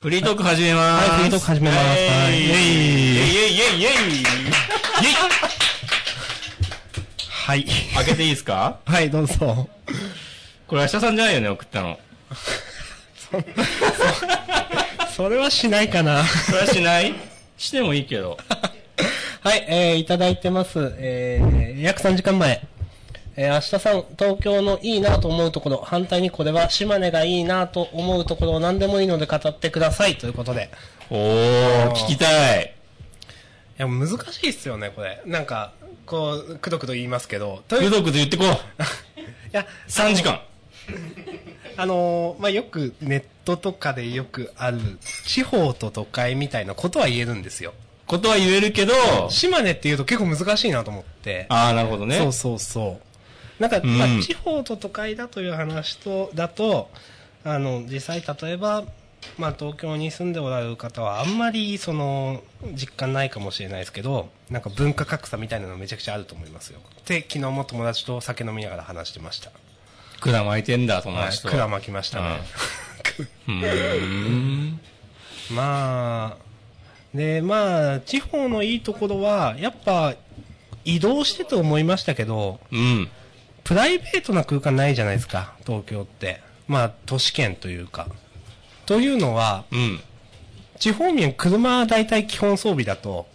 フリートーク始めまーす。はいフリートーク始めますはい。はいイェイイェイイェイイェイイェイはい。開けていいですか？はい、どうぞ。これ明日さんじゃないよね、送ったの。それはしないかな。それはしない？してもいいけど。はい、えー、いただいてます。えー、約3時間前。えー、明日さん、東京のいいなと思うところ、反対にこれは島根がいいなと思うところを何でもいいので語ってください。ということで。おー、聞きたい。いや、難しいっすよね、これ。なんか、こう、くどくど言いますけど。くどくど言ってこう。や、3時間。あのーまあ、よくネットとかでよくある、地方と都会みたいなことは言えるんですよ。ことは言えるけど、島根って言うと結構難しいなと思って。あー、なるほどね。そうそうそう。なんか、んまあ、地方と都会だという話と、だと、あの、実際例えば、まあ、東京に住んでおられる方はあんまり、その、実感ないかもしれないですけど、なんか文化格差みたいなのめちゃくちゃあると思いますよ。で、昨日も友達と酒飲みながら話してました。管巻いてんだ、友はい、達と。くらまきましたね。うー ん。まあ、で、まあ、地方のいいところは、やっぱ、移動してと思いましたけど、うん。プライベートな空間ないじゃないですか、東京って。まあ、都市圏というか。というのは、うん。地方民、車は大体基本装備だと、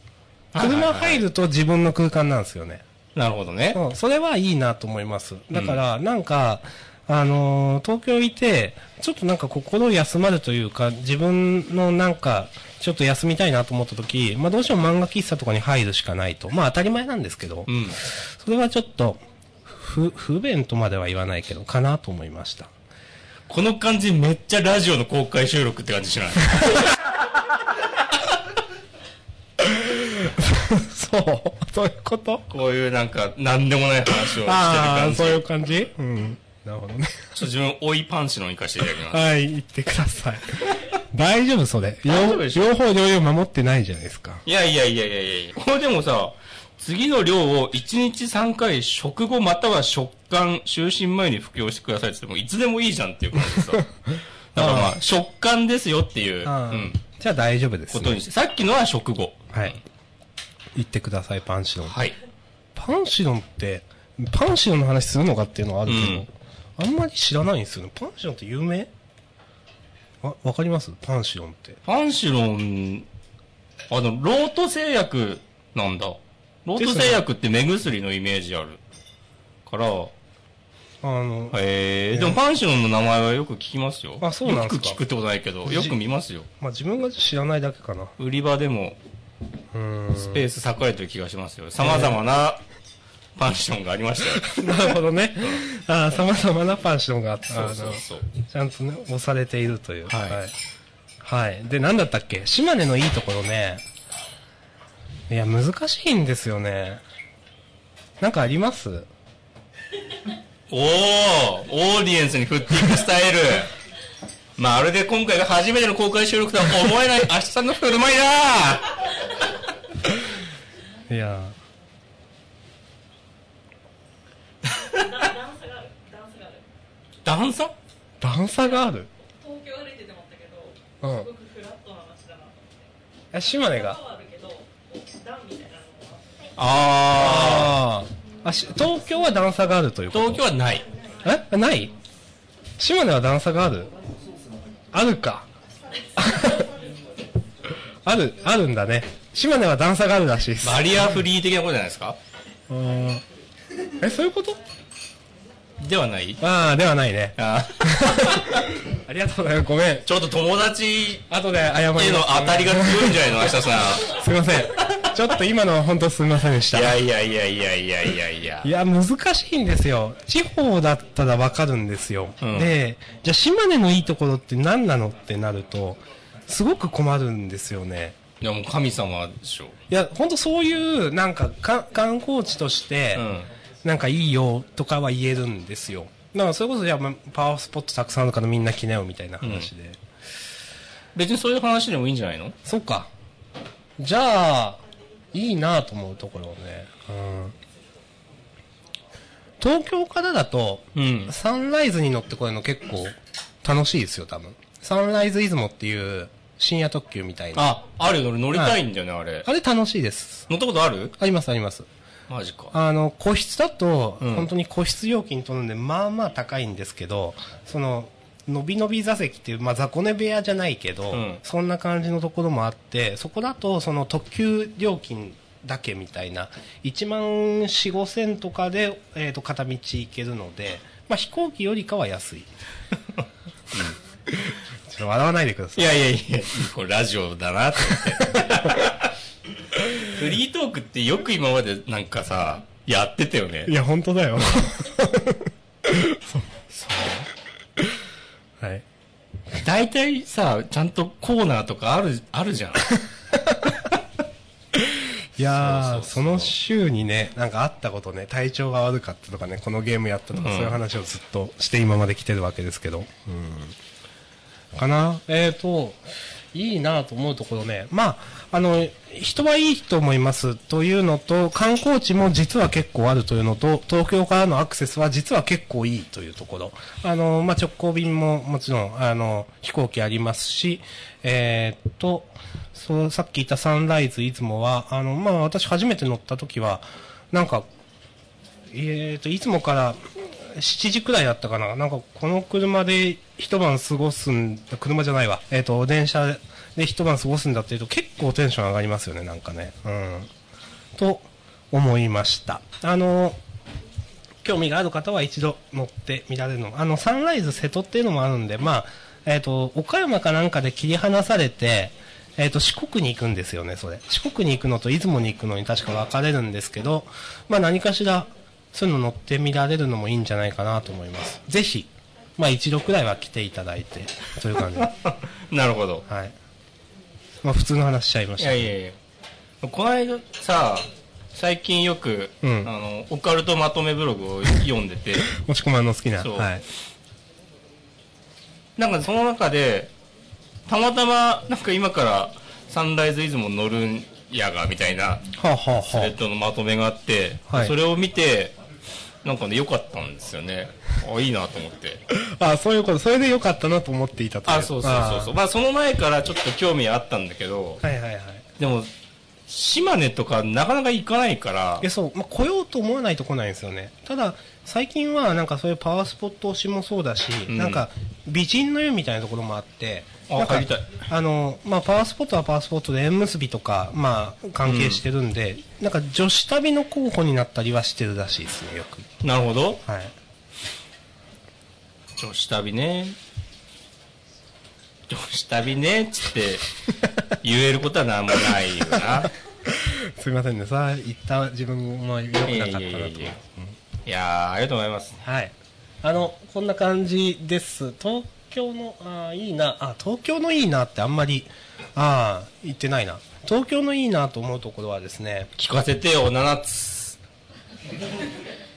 車入ると自分の空間なんですよね。なるほどね。うん、それはいいなと思います。だから、なんか、あのー東京いて、ちょっとなんか心休まるというか、自分のなんか、ちょっと休みたいなと思った時、まあどうしても漫画喫茶とかに入るしかないと。まあ当たり前なんですけど、うん。それはちょっと、不、不便とまでは言わないけど、かなと思いました。この感じめっちゃラジオの公開収録って感じしない？そう、そういうこと？こういうなんか、なんでもない話をしてるああ、感じ。そういう感じ？うん。なるほどね。ちょっと自分、追いパンチの行かせていただきます。はい、言ってください。大丈夫、それ。大丈夫でしょ？両方両用守ってないじゃないですか。いやいやいやいやいやこれでもさ、次の量を1日3回食後または食感、就寝前に服用してくださいって言っても、いつでもいいじゃんっていう感じでさ。だからまあ、食感ですよっていう、うん、じゃあ大丈夫です、ね。ことにして。さっきのは食後。はい。言ってください、パンシロン。はい。パンシロンって、パンシロンの話するのかっていうのはあるけど、あんまり知らないんですよね。パンシロンって有名？わ、わかります？パンシロンって。パンシロン、あの、ロート製薬なんだ。ロート製薬って目薬のイメージある。から、あの、えー、でもパンシロンの名前はよく聞きますよ。あそうなんですかよく聞くってことないけど、よく見ますよ。まあ自分が知らないだけかな。売り場でも。スペース栄えてる気がしますよ。様々なパンションがありましたよ。なるほどね。ああ、様々なパンシロンがあった。そうそうそう。ちゃんとね、押されているという。はいはい。はいで、なんだったっけ？島根のいいところね。いや、難しいんですよね。なんかあります？おーオーディエンスに振っていくスタイル。まるで今回が初めての公開収録とは思えない明日さんの振る舞いだ。いや。段差段差がある？東京歩いてて思ったけど、うん。すごくフラットな街だなと思って。え、島根が？ああ東京は段差があるというー。こと？東京はない。え？ない？島根は段差がある？あるか。ある、あるんだね。島根は段差があるらしいです。バリアフリー的なことじゃないですか？うんえ、そういうこと？ではない？ああ、ではないね。あー ありがとうございます。ごめん。ちょっと友達後で謝ります。への当たりが強いんじゃないの明日さん。すいません。ちょっと今のは本当すみませんでした。いやいやいやいやいやいやいやい。や、難しいんですよ。地方だったらわかるんですよ。うんで、じゃあ島根のいいところって何なのってなると、すごく困るんですよね。いやもう神様でしょ。いや、本当そういう、なんかか、観光地として、うん。なんかいいよとかは言えるんですよ。だからそれこそ、じゃパワースポットたくさんあるからみんな来なよみたいな話で。別にそういう話でもいいんじゃないの？そっか。じゃあ、いいなと思うところをね。うん。東京からだと、うん。サンライズに乗ってこれるの結構楽しいですよ、多分。サンライズ出雲っていう深夜特急みたいな。あ、あるよ、俺乗りたいんだよね、あれ。あれ楽しいです。乗ったことある？ありますあります。マジか。あの、個室だと、うん本当に個室料金取るんで、まあまあ高いんですけど、その、のびのび座席っていう、まあ雑魚寝部屋じゃないけど、うんそんな感じのところもあって、そこだと、その特急料金だけみたいな、1万4、5千とかで、えっ、と、片道行けるので、まあ飛行機よりかは安い。ちょっと笑わないでください。いやいやいや、これラジオだなって思って。フリートークってよく今までなんかさ、やってたよね。いや、本当だよ。はい。大体さ、ちゃんとコーナーとかある、あるじゃん。いやーそそうそうそうの週にね、なんかあったことね、体調が悪かったとかね、このゲームやったとか、うんそういう話をずっとして今まで来てるわけですけど。うん。かなえーと、いいなと思うところね。まあ、あの、人はいいと思いますというのと、観光地も実は結構あるというのと、東京からのアクセスは実は結構いいというところ。あの、まあ、直行便ももちろん、あの、飛行機ありますし、えーっと、そう、さっき言ったサンライズ出雲は、あの、まあ、私初めて乗った時は、なんか、えーと、いつもから7時くらいだったかな。なんか、この車で一晩過ごすん、車じゃないわ。えーと、電車で一晩過ごすんだっていうと結構テンション上がりますよね、なんかね。うん。と思いました。あの、興味がある方は一度乗ってみられるのも。あの、サンライズ瀬戸っていうのもあるんで、まあ、えっ、と、岡山かなんかで切り離されて、えっ、と、四国に行くんですよね、それ。四国に行くのと出雲に行くのに確か分かれるんですけど、まあ何かしら、そういうの乗ってみられるのもいいんじゃないかなと思います。ぜひ、まあ一度くらいは来ていただいて、という感じで。なるほど。はい。まあ普通の話しちゃいまいした。やいやいや。この間さ、最近よく、うんあの、オカルトまとめブログを読んでて、もしこまんの好きな。そうはい。なんかその中で、たまたま、なんか今からサンライズ出雲乗るんやが、みたいな、はあ、はあはスレッドのまとめがあって、はいそれを見て、なんかね、良かったんですよね。あ、いいなと思って。あ、あそういうこと。それで良かったなと思っていたとあ、そうそうそうそう。まあその前からちょっと興味あったんだけど、はいはいはい。でも、島根とかなかなか行かないからいや、、そう、まあ、来ようと思わないと来ないんですよね。ただ、最近はなんかそういうパワースポット推しもそうだし、うんなんか美人の湯みたいなところもあって、なんかあ入りたいあの、まあ、パワースポットはパワースポットで縁結びとか、まあ、関係してるんで、なんか女子旅の候補になったりはしてるらしいですね、よく。なるほど。はい。女子旅ね。女子旅ね、つって言えることはなんもないよな。すみませんね、さあ、言った自分も良くなかったなと。いやいやいやありがとうございます。はい。あの、こんな感じです。東京の、あーいいな、あ、東京のいいなってあんまり、ああ、言ってないな。東京のいいなと思うところはですね、聞かせてよ、7つ。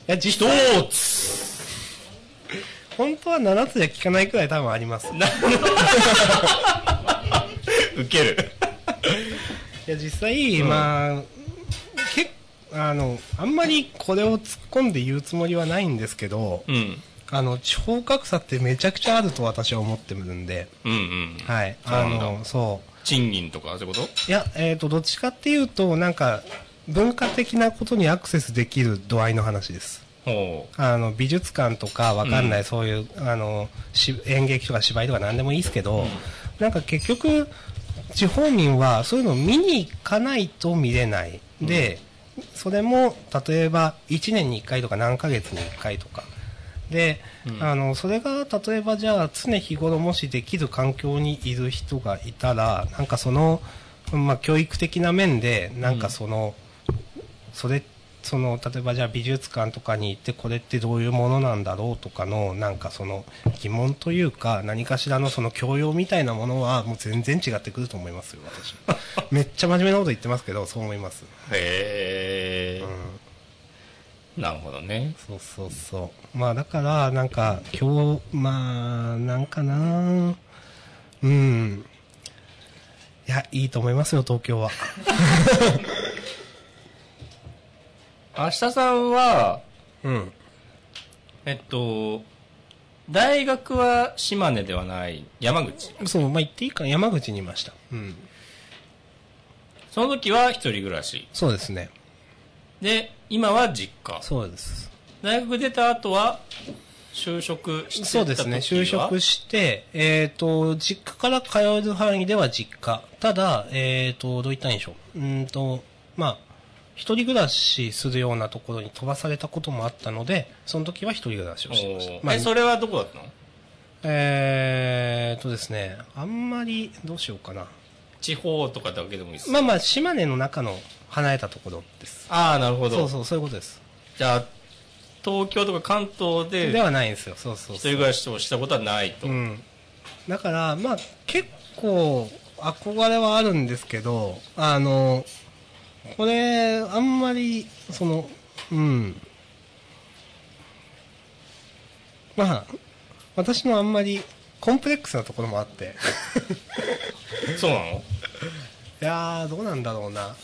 いや、実際、1つ。本当は7つで聞かないくらい多分あります。ウケる。や、実際、まあ、けあの、あんまりこれを突っ込んで言うつもりはないんですけど、うん。あの、地方格差ってめちゃくちゃあると私は思ってるんで、うんうん。はい。あの、そう。賃金とか、そういうこと？いや、えっ、と、どっちかっていうと、なんか、文化的なことにアクセスできる度合いの話です。ほあの、美術館とかわかんない、そういう、あの、し演劇とか芝居とか何でもいいですけど、なんか結局、地方民はそういうのを見に行かないと見れない。で、それも、例えば、1年に1回とか何ヶ月に1回とか。で、うんあの、それが、例えばじゃあ、常日頃もしできる環境にいる人がいたら、なんかその、まあ、教育的な面で、なんかその、それ、その、例えばじゃあ美術館とかに行ってこれってどういうものなんだろうとかの、なんかその疑問というか、何かしらのその教養みたいなものはもう全然違ってくると思いますよ、私。めっちゃ真面目なこと言ってますけど、そう思います。う。へえ、うん。なるほどね。そうそうそう。まあだから、なんか、今日、まあ、なんかなうん。いや、いいと思いますよ、東京は。明日さんは、うん。えっと、大学は島根ではない山口そう、まあ、言っていいかな山口にいました。うん。その時は一人暮らしそうですね。で今は実家そうです。大学出た後は就職してた時は？そうですね。就職して、えっ、と、実家から通える範囲では実家。ただ、えっ、と、どう言ったんでしょう。うーんと、まあ、一人暮らしするようなところに飛ばされたこともあったので、その時は一人暮らしをしてました。まあそれはどこだったの？えー、とですね、あんまり、どうしようかな。地方とかだけでもいいですまあまあ、島根の中の離れたところです。ああなるほどそうそう、そういうことです。じゃあ東京とか関東でではないんですよ。そうそうそう。一人暮らしをしたことはないと、うん。だから、まあ、結構、憧れはあるんですけど、あの、これ、あんまり、その、うん。まあ、私のあんまり、コンプレックスなところもあって。そうなの？いやー、どうなんだろうな。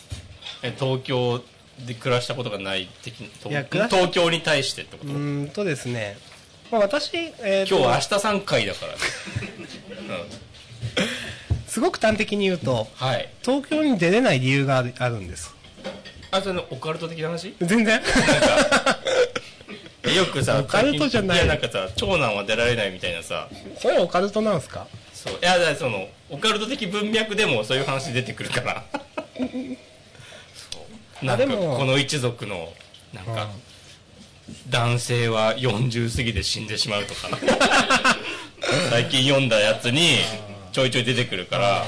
え東京で暮らしたことがない的東京に対してってこと、うーんとですね、まあ、私、えーと今日明日3回だから、うん、すごく端的に言うと、はい。東京に出れない理由があるんです。あそれのオカルト的な話？全然。よくさオカルトじゃない。やなんかさ長男は出られないみたいなさ。それオカルトなんですか？そう。いやそのオカルト的文脈でもそういう話出てくるから なんかこの一族のなんか男性は40過ぎで死んでしまうとか。最近読んだやつにちょいちょい出てくるから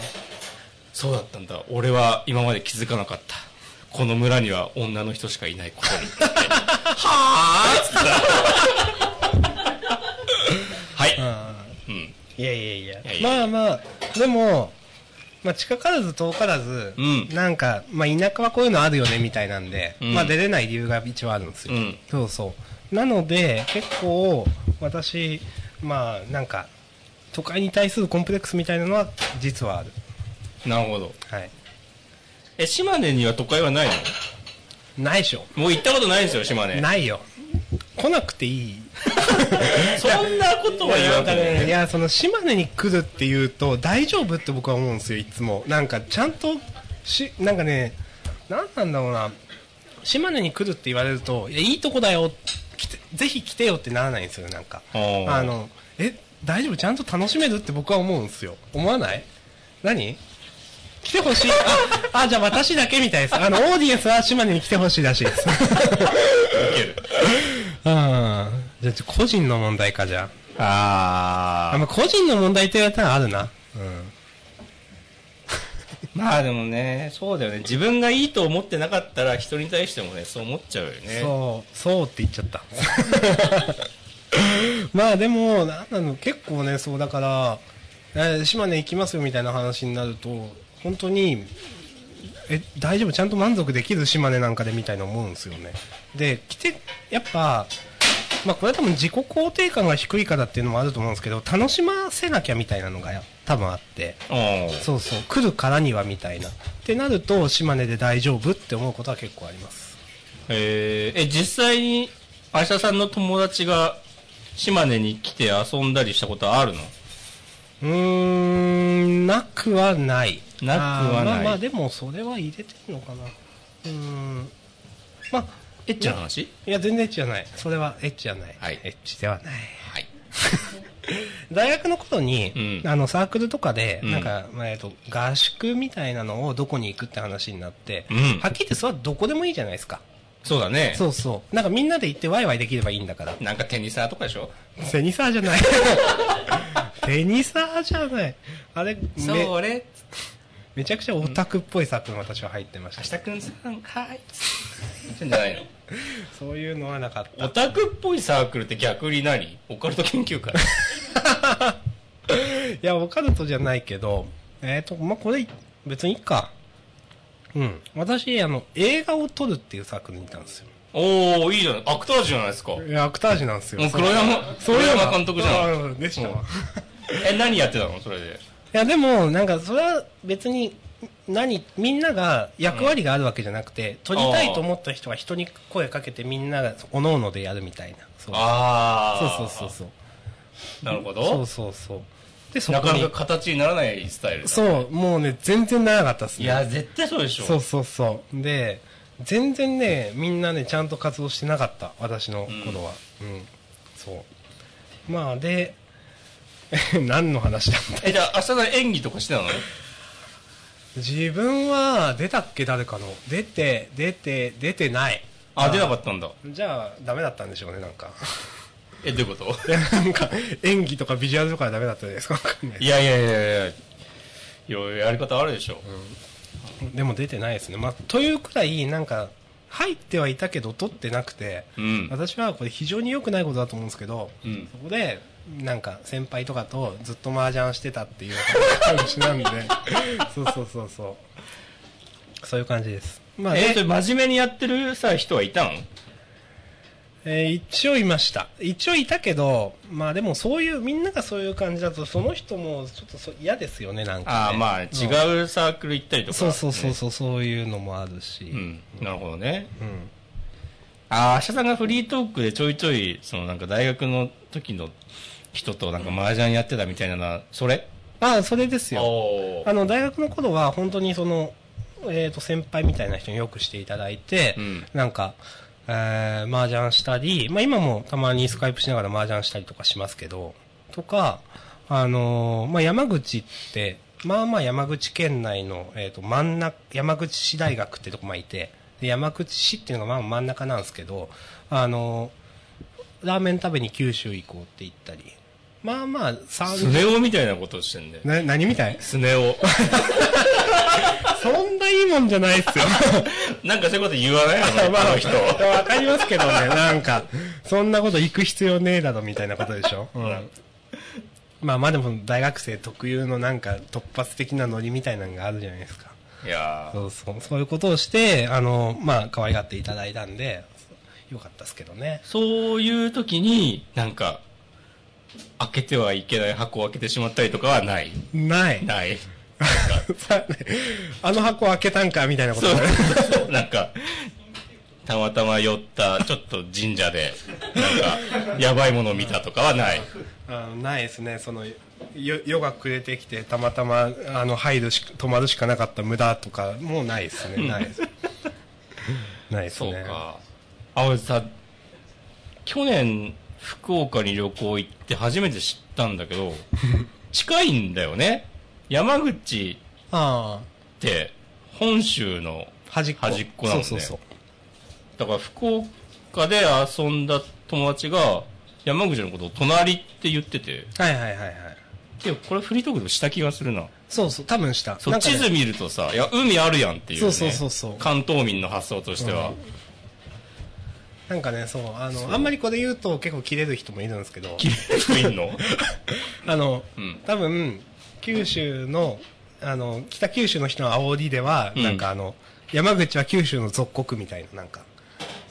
そうだったんだ。俺は今まで気づかなかった。この村には女の人しかいないことに。はあっつったら。はい、うん、いやいやいや。まあまあ。でも、まあ、近からず遠からず、うん。なんか、まあ、田舎はこういうのあるよねみたいなんで、うん。まあ、出れない理由が一応あるんですよ、うん。そうそう。なので結構私まあなんか都会に対するコンプレックスみたいなのは実はある。なるほど。はい。え島根には都会はないの？ないでしょ。もう行ったことないんですよ島根。ないよ。来なくていい そんなことは言わなんかね、いや、その島根に来るっていうと大丈夫って僕は思うんですよ、いつも。なんかちゃんとし、なんかね、なんなんだろうな、島根に来るって言われると、いや、いいとこだよ、来て、ぜひ来てよってならないんですよ、なんか。あの、え、大丈夫？ちゃんと楽しめるって僕は思うんですよ。思わない？何？来てほしい。あ、あ、じゃあ私だけみたいです。あの、オーディエンスは島根に来てほしいらしいです。受けるうん。じゃあ、個人の問題か、じゃあ。ああ、まあ、個人の問題って言われたらあるな。うん。まあでもねそうだよね自分がいいと思ってなかったら人に対してもねそう思っちゃうよねそう、そうって言っちゃった。まあでも、なんなの、結構ね、そうだから、えー島根行きますよみたいな話になると、本当に、え、大丈夫？ちゃんと満足できる島根なんかでみたいな思うんですよね。で、来て、やっぱ、まあこれは多分自己肯定感が低いからっていうのもあると思うんですけど、楽しませなきゃみたいなのが多分あって。うんそうそう、来るからにはみたいな。ってなると、島根で大丈夫って思うことは結構あります。えーえ実際に愛車さんの友達が島根に来て遊んだりしたことはあるの？うーん、なくはない。なくはないあーまあまあ、でもそれは入れてるのかな。うーん。まあ、エッチな話？いや、全然エッチじゃない。それはエッチじゃない。はいエッチではない。はい 大学の頃に、うんあの、サークルとかで、うんなんか、まあえっと、合宿みたいなのをどこに行くって話になって、うんはっきり言ってそれはどこでもいいじゃないですか。そうだねそうそう。なんかみんなで行ってワイワイできればいいんだから。なんかテニサーとかでしょ？テニサーじゃない。テニサーじゃない。あれ、めそれめちゃくちゃオタクっぽい作品私は入ってました明。日くんさんはいじゃないのそういうのはなかった。オタクっぽいサークルって逆に何？オカルト研究会 いや、オカルトじゃないけど、えっ、と、まあ、これ、別にいいか。うん。私、あの、映画を撮るっていうサークルにいたんですよ。おおいいじゃないアクタージュじゃないですかいや、アクタージュなんですよ。もう黒山黒山監督じゃんうんでしたわ。え何やってたの？それでいや、でも、なんか、それは別に、何、みんなが役割があるわけじゃなくて、撮りたいと思った人が人に声かけてみんなが、おのおのでやるみたいな。そうああそうそうそうそう。なるほそうど。そうそう。で、そなかなか形にならないスタイルだ。そう、もうね、全然ならなかったっすね。いや、絶対そうでしょ。そうそうそう。で、全然ね、みんなね、ちゃんと活動してなかった、私の頃は。うん。そう。まあ、で、何の話だった？え、じゃあ、明日から演技とかしてたの？自分は、出たっけ？誰かの。出て、出て、出てない。あ、出なかったんだ。じゃあ、ダメだったんでしょうね、なんか。え、どういうこと？い やなんか、演技とかビジュアルとかはダメだったじゃないですか、わかんないいやいやいやいやいや、やり方あるでしょ。でも出てないですね。まあ、というくらい、なんか、入ってはいたけど、取ってなくて、うん。私はこれ非常に良くないことだと思うんですけど、うんそこで、なんか先輩とかとずっと麻雀してたっていう感じなんで、そうそうそうそう。そういう感じです。まあ、え、そねれ真面目にやってるさ、人はいたのえー一応いました。一応いたけど、まあでもそういう、みんながそういう感じだと、その人もちょっとそ嫌ですよね、なんか、ね。ああ、まあ、違うサークル行ったりとか。そうそうそうそう、そういうのもあるし。うん。なるほどね。うんああ、明日さんがフリートークでちょいちょい、そのなんか大学の時の人となんか麻雀やってたみたいなのは、それ？ああ、それですよ。おあの、大学の頃は本当にその、えっ、と、先輩みたいな人によくしていただいて、うん。なんか、えー、麻雀したり、まあ今もたまにスカイプしながら麻雀したりとかしますけど、とか、あのーまあ山口って、まあまあ山口県内の、えっ、と、真ん中、山口市大学ってとこまでいて、で山口市っていうのがまあ真ん中なんですけど、あのーラーメン食べに九州行こうって言ったり、まあまあ、三スネ夫みたいなことしてんだよ。な、何みたい？スネ夫。そんないいもんじゃないっすよ。なんかそういうこと言わない？のね、まあ、あの人。わかりますけどね、なんか、そんなこと行く必要ねえだろみたいなことでしょ？うん。まあまあでも大学生特有のなんか突発的なノリみたいなのがあるじゃないですか。いやーそうそう、そういうことをして、あの、まあ可愛がっていただいたんで、よかったですけどね。そういう時に、なんか、開けてはいけない箱を開けてしまったりとかはない。ない。ない。さ あの箱開けたんかみたいなことそうねそうなんか、たまたま寄った、ちょっと神社で、なんか、やばいものを見たとかはない。あのないですねそのよ夜が暮れてきてたまたまあの入るし泊まるしかなかった無駄とかもうないですねないです ないですそうねか。あ、俺さ、去年、福岡に旅行行って初めて知ったんだけど、近いんだよね。山口あって、本州のあ端っこなんだよ。そうそうだから福岡で遊んだ友達が山口のことを隣って言ってて、そうはいはいはいはい。いや、これフリートークでもした気がするな。そうそう多分した。そう、ね地図見るとさ、いや、海あるやんっていう、ね。そうそうそうそう。関東民の発想としては。なんかねそうあのあんまりこれ言うと結構切れる人もいるんですけど。綺麗にいんの？あの、うん。多分九州のあの北九州の人の煽りでは、うん。なんかあの山口は九州の属国みたいななんか。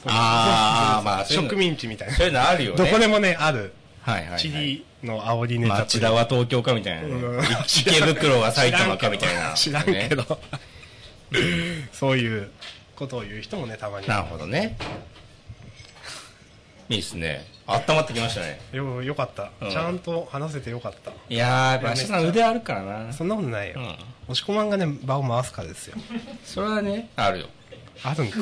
あーまあ植民地みたいな。そういうのあるよね。どこでもねある。はいはい、はい。地理の煽りネタ町田は東京かみたいなね、うん。池袋は埼玉かみたいな。知らんけねど、そういうことを言う人もねたまに。なるほどね。いいっすね。温まってきましたね。よよかった、うんちゃんと話せてよかったいやー、やっぱ明日さん腕あるからな。そんなことないよ、うん押し込まんがね場を回すからですよそれはね、あるよ。あるんか、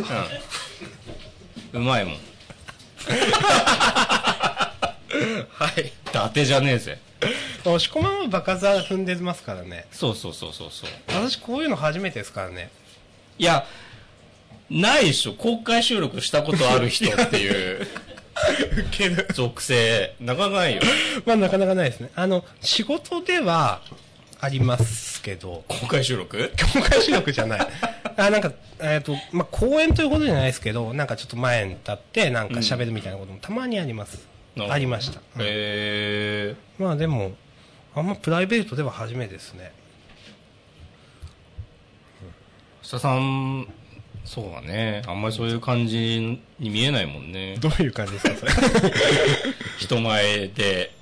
うん。うまいもん。はい伊達じゃねえぜ。押し込まんはバカ座踏んでますからねそうそうそうそうそう。私こういうの初めてですからねいや、ないでしょ。公開収録したことある人っていうウケる属性、なかなかないよ。まあなかなかないですねあの仕事ではありますけど公開収録？公開収録じゃない。あ、なんか、えっ、と、まあ、公演ということじゃないですけど、なんかちょっと前に立って、なんか喋るみたいなこともたまにあります。ありました。へえまあでも、あんまプライベートでは初めてですね。ー。下さん、そうだね。あんまりそういう感じに見えないもんね。どういう感じですか、それ？人前で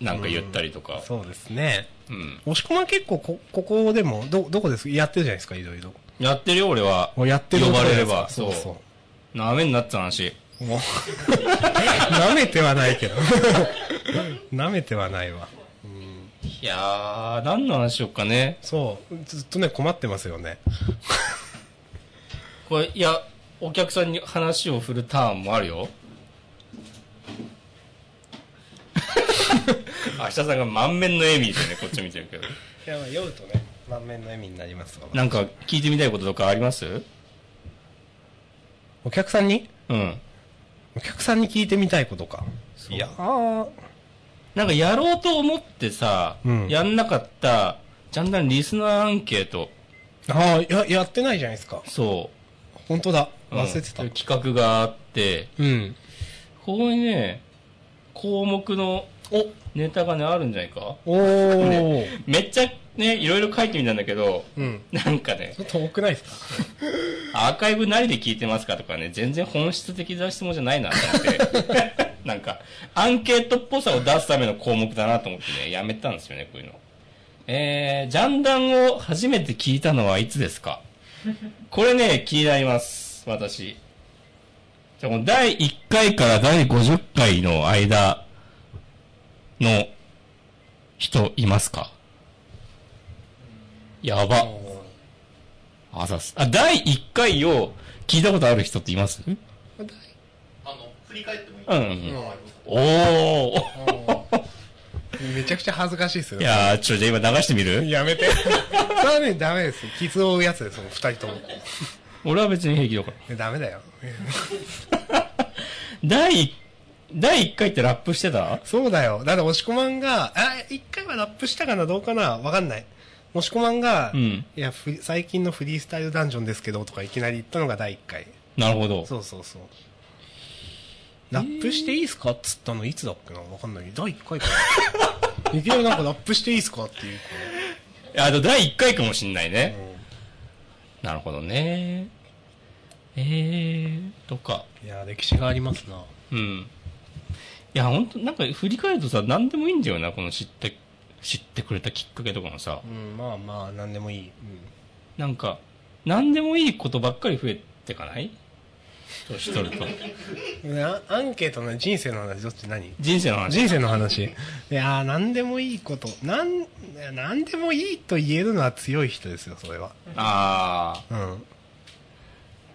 なんか言ったりとか。そうですね。うん。押し込まん結構こ、ここでも、ど、どこです？やってるじゃないですか、いろいろ。やってるよ、俺は。もうやってる呼ばれれば。そうそなめんなって話。う。もう、舐めてはないけど。舐めてはないわ。いやー、何の話しよっかね。そう。ずっとね、困ってますよね。これ、いや、お客さんに話を振るターンもあるよ。明日さんが満面の笑みでね、こっち見てるけど。いや、まあ酔うとね、満面の笑みになりますわ。なんか聞いてみたいこととかあります？お客さんに？うん。お客さんに聞いてみたいことか。いやー、なんかやろうと思ってさ、うんやんなかった、じゃんだんリスナーアンケート、ああ、や、やってないじゃないですか。そ本当だ。う。忘れてた。うん企画があって、うん。ここにね、項目のおネタがね、あるんじゃないか？おー。めっちゃね、いろいろ書いてみたんだけど、うん。なんかねち、ょっと多くないですか？アーカイブ何で聞いてますかとかね、全然本質的な質問じゃないなと思って。なんか、アンケートっぽさを出すための項目だなと思ってね、やめたんですよね、こういうの。えー、ジャンダンを初めて聞いたのはいつですか？これね、気になります、私。じゃ第1回から第50回の間の人いますか？やば。あざっす。あ、第1回を聞いたことある人っています？あの、振り返ってもいい？うん。うんおー。めちゃくちゃ恥ずかしいですよい。やー、ちょ、じゃあ今流してみる？やめて。それはね、ダメです。傷を負うやつです、その二人とも。俺は別に平気だから。えダメだよ。第、第1回ってラップしてた？そうだよ。だって、押し込まんが、あ、一回はラップしたかなどうかな？わかんない。押し込まんが、うんいや、ふ最近のフリースタイルダンジョンですけど、とかいきなり言ったのが第一回。なるほど。そうそうそう。ラップしていいっすかっつったのいつだっけな？わかんない。第1回かな。いきなりなんかラップしていいっすかっていうかあと第1回かもしんないら。ね。なるほどね。えー、とか。うん。いや、歴史がありますな。うん。いや、ほんと、なんか振り返るとさ、何でもいいんだよな、この知って、知ってくれたきっかけとかもさ。うん、まあまあ、なんでもいい。なんか、何でもいいことばっかり増えてかない？年取ると。アンケートの人生の話、どっち何？人生の話。人生の話。いやー、なんでもいいこと。なん、なんでもいいと言えるのは強い人ですよ、それは。あうん。ー、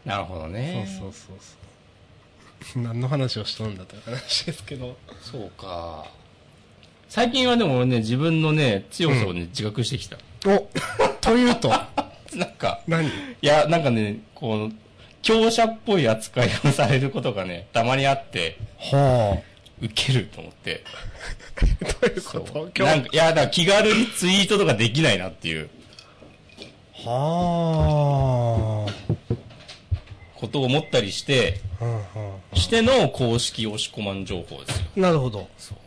なるほどそうね。そうそうそう。何の話をしとるんだという話ですけど。そうか。最近はでも俺ね、自分のね、強さをね、自覚してきた。おというと、なんか、何？いや、なんかね、こう、強者っぽい扱いをされることがね、たまにあって、はウケると思って。あ。どういうこと？なんか、いや、だから気軽にツイートとかできないなっていうはことを思ったりして、あ。うんうんしての公式押し込まん情報ですよ。なるほど。そう。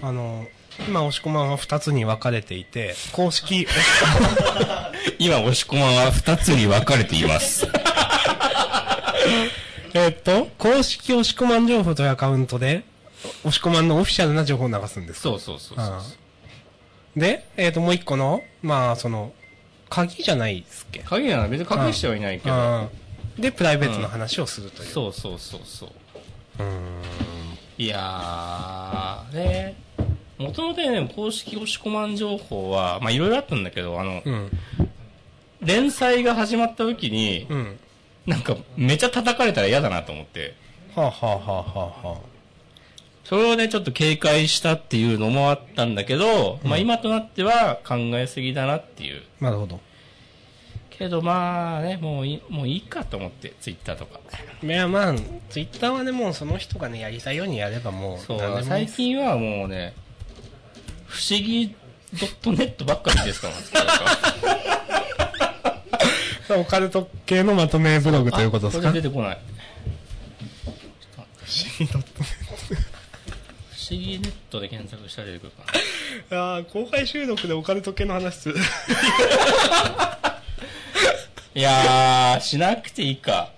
あの、今、押し込まんは2つに分かれていて、公式、今、押し込まんは2つに分かれています。えっと、公式押し込まん情報というアカウントで、押し込まんのオフィシャルな情報を流すんですかそうそうそうそうで、えっと、もう一個の、まあ、その、鍵じゃないっすっけ？鍵なら別に隠してはいないけど。で、プライベートの話をするという。そうそうそうそう。う。ーん。いやー、ね。もともとね、公式押し込まん情報は、まあいろいろあったんだけど、あの、うん。連載が始まった時に、うん。なんかめちゃ叩かれたら嫌だなと思って、はあ、はあはあはあはあ、それをね、ちょっと警戒したっていうのもあったんだけど、まあ今となっては考えすぎだなっていう。なるほど。けどまあね、もういい、もういいかと思って、ツイッターとか。いや、まあ、ツイッターはね、もうその人がね、やりたいようにやればもう、そう最近はもうね、不思議 .net ばっかりですから、オカルト系のまとめブログということですか？あこれ出てこない。不思議ネットで検索したら出てくるかな。ああ、公開収録でオカルト系の話する。いやー、しなくていいか。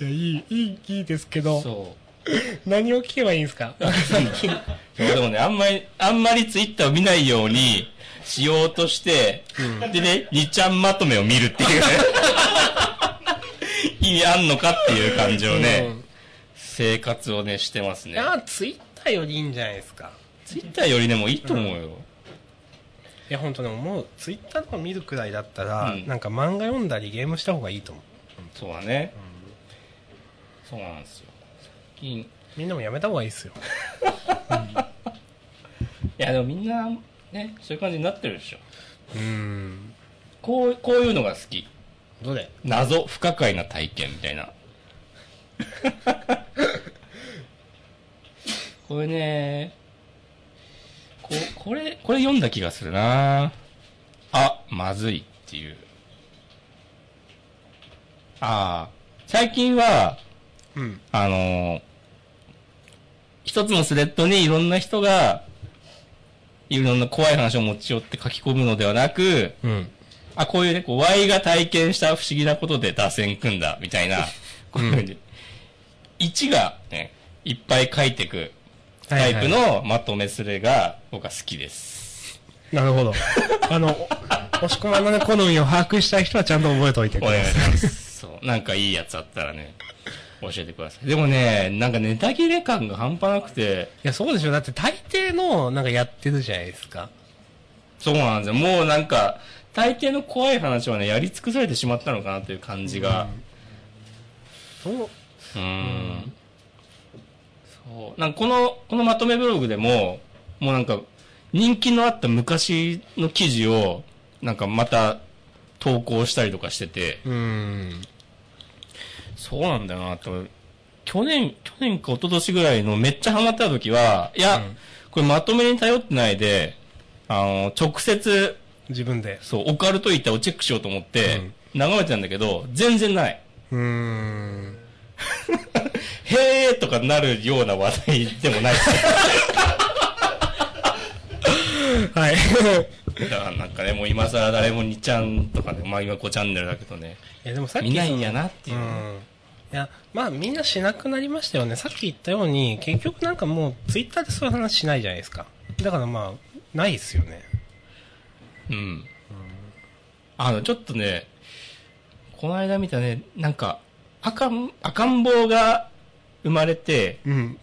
いや、いい、いい、いいですけど、そう。何を聞けばいいんですか？でもね、あんまり、あんまりツイッターを見ないようにしようとして、でね、2ちゃんまとめを見るっていうね。意味あんのかっていう感じをね、うん生活をね、してますね。ああ、ツイッターよりいいんじゃないですか。ツイッターよりでもいいと思うよ。いや本当ね思うツイッターとか見るくらいだったら、うんなんか漫画読んだりゲームした方がいいと思うそうだね。そうなんですよ。最近、いみんなもやめた方がいいですよ やでもみんな、ね、そういう感じになってるでしょ。うんこう、こういうのが好き。どれ？謎、不可解な体験みたいな。これね、ここれ、これ読んだ気がするなあ、まずいっていう。ああ、最近は、うんあのー一つのスレッドにいろんな人が、いろんな怖い話を持ち寄って書き込むのではなく、うん。あ、こういうね、こう、Y が体験した不思議なことで打線組んだ、みたいな、こういうふうに、1がね、いっぱい書いてくタイプのまとめすれが僕は好きです。なるほど。あの押し込まんのね好みを把握したい人はちゃんと覚えておいてくおださい。願いします。そう。なんかいいやつあったらね、教えてください。でもね、なんかネタ切れ感が半端なくて、いやそうでしょだって大抵のなんかやってるじゃないですかそうなんですよ。もうなんか、大抵の怖い話はね、やり尽くされてしまったのかなという感じが。そううーん。そう。なんかこの、このまとめブログでも、もうなんか、人気のあった昔の記事を、なんかまた投稿したりとかしてて、うんそうなんだよなと。去年、去年か一昨年ぐらいのめっちゃハマった時は、いや、うんこれまとめに頼ってないで、あの、直接、自分でそう、オカルト板をチェックしようと思って、眺めてたんだけど、全然ない。うーん へーとかなるような話題でもないし。はいだからなんかね、もう今更誰も2ちゃんとかね、まあ今5チャンネルだけどね、いやでもさっき見ないんやなっていうう。んいやまあみんなしなくなりましたよね。さっき言ったように結局なんかもうツイッターでそういう話しないじゃないですか。だからまあないですよね。うん。あの、ちょっとね、この間見たね、なんか、赤ん、赤ん坊が生まれて、うん。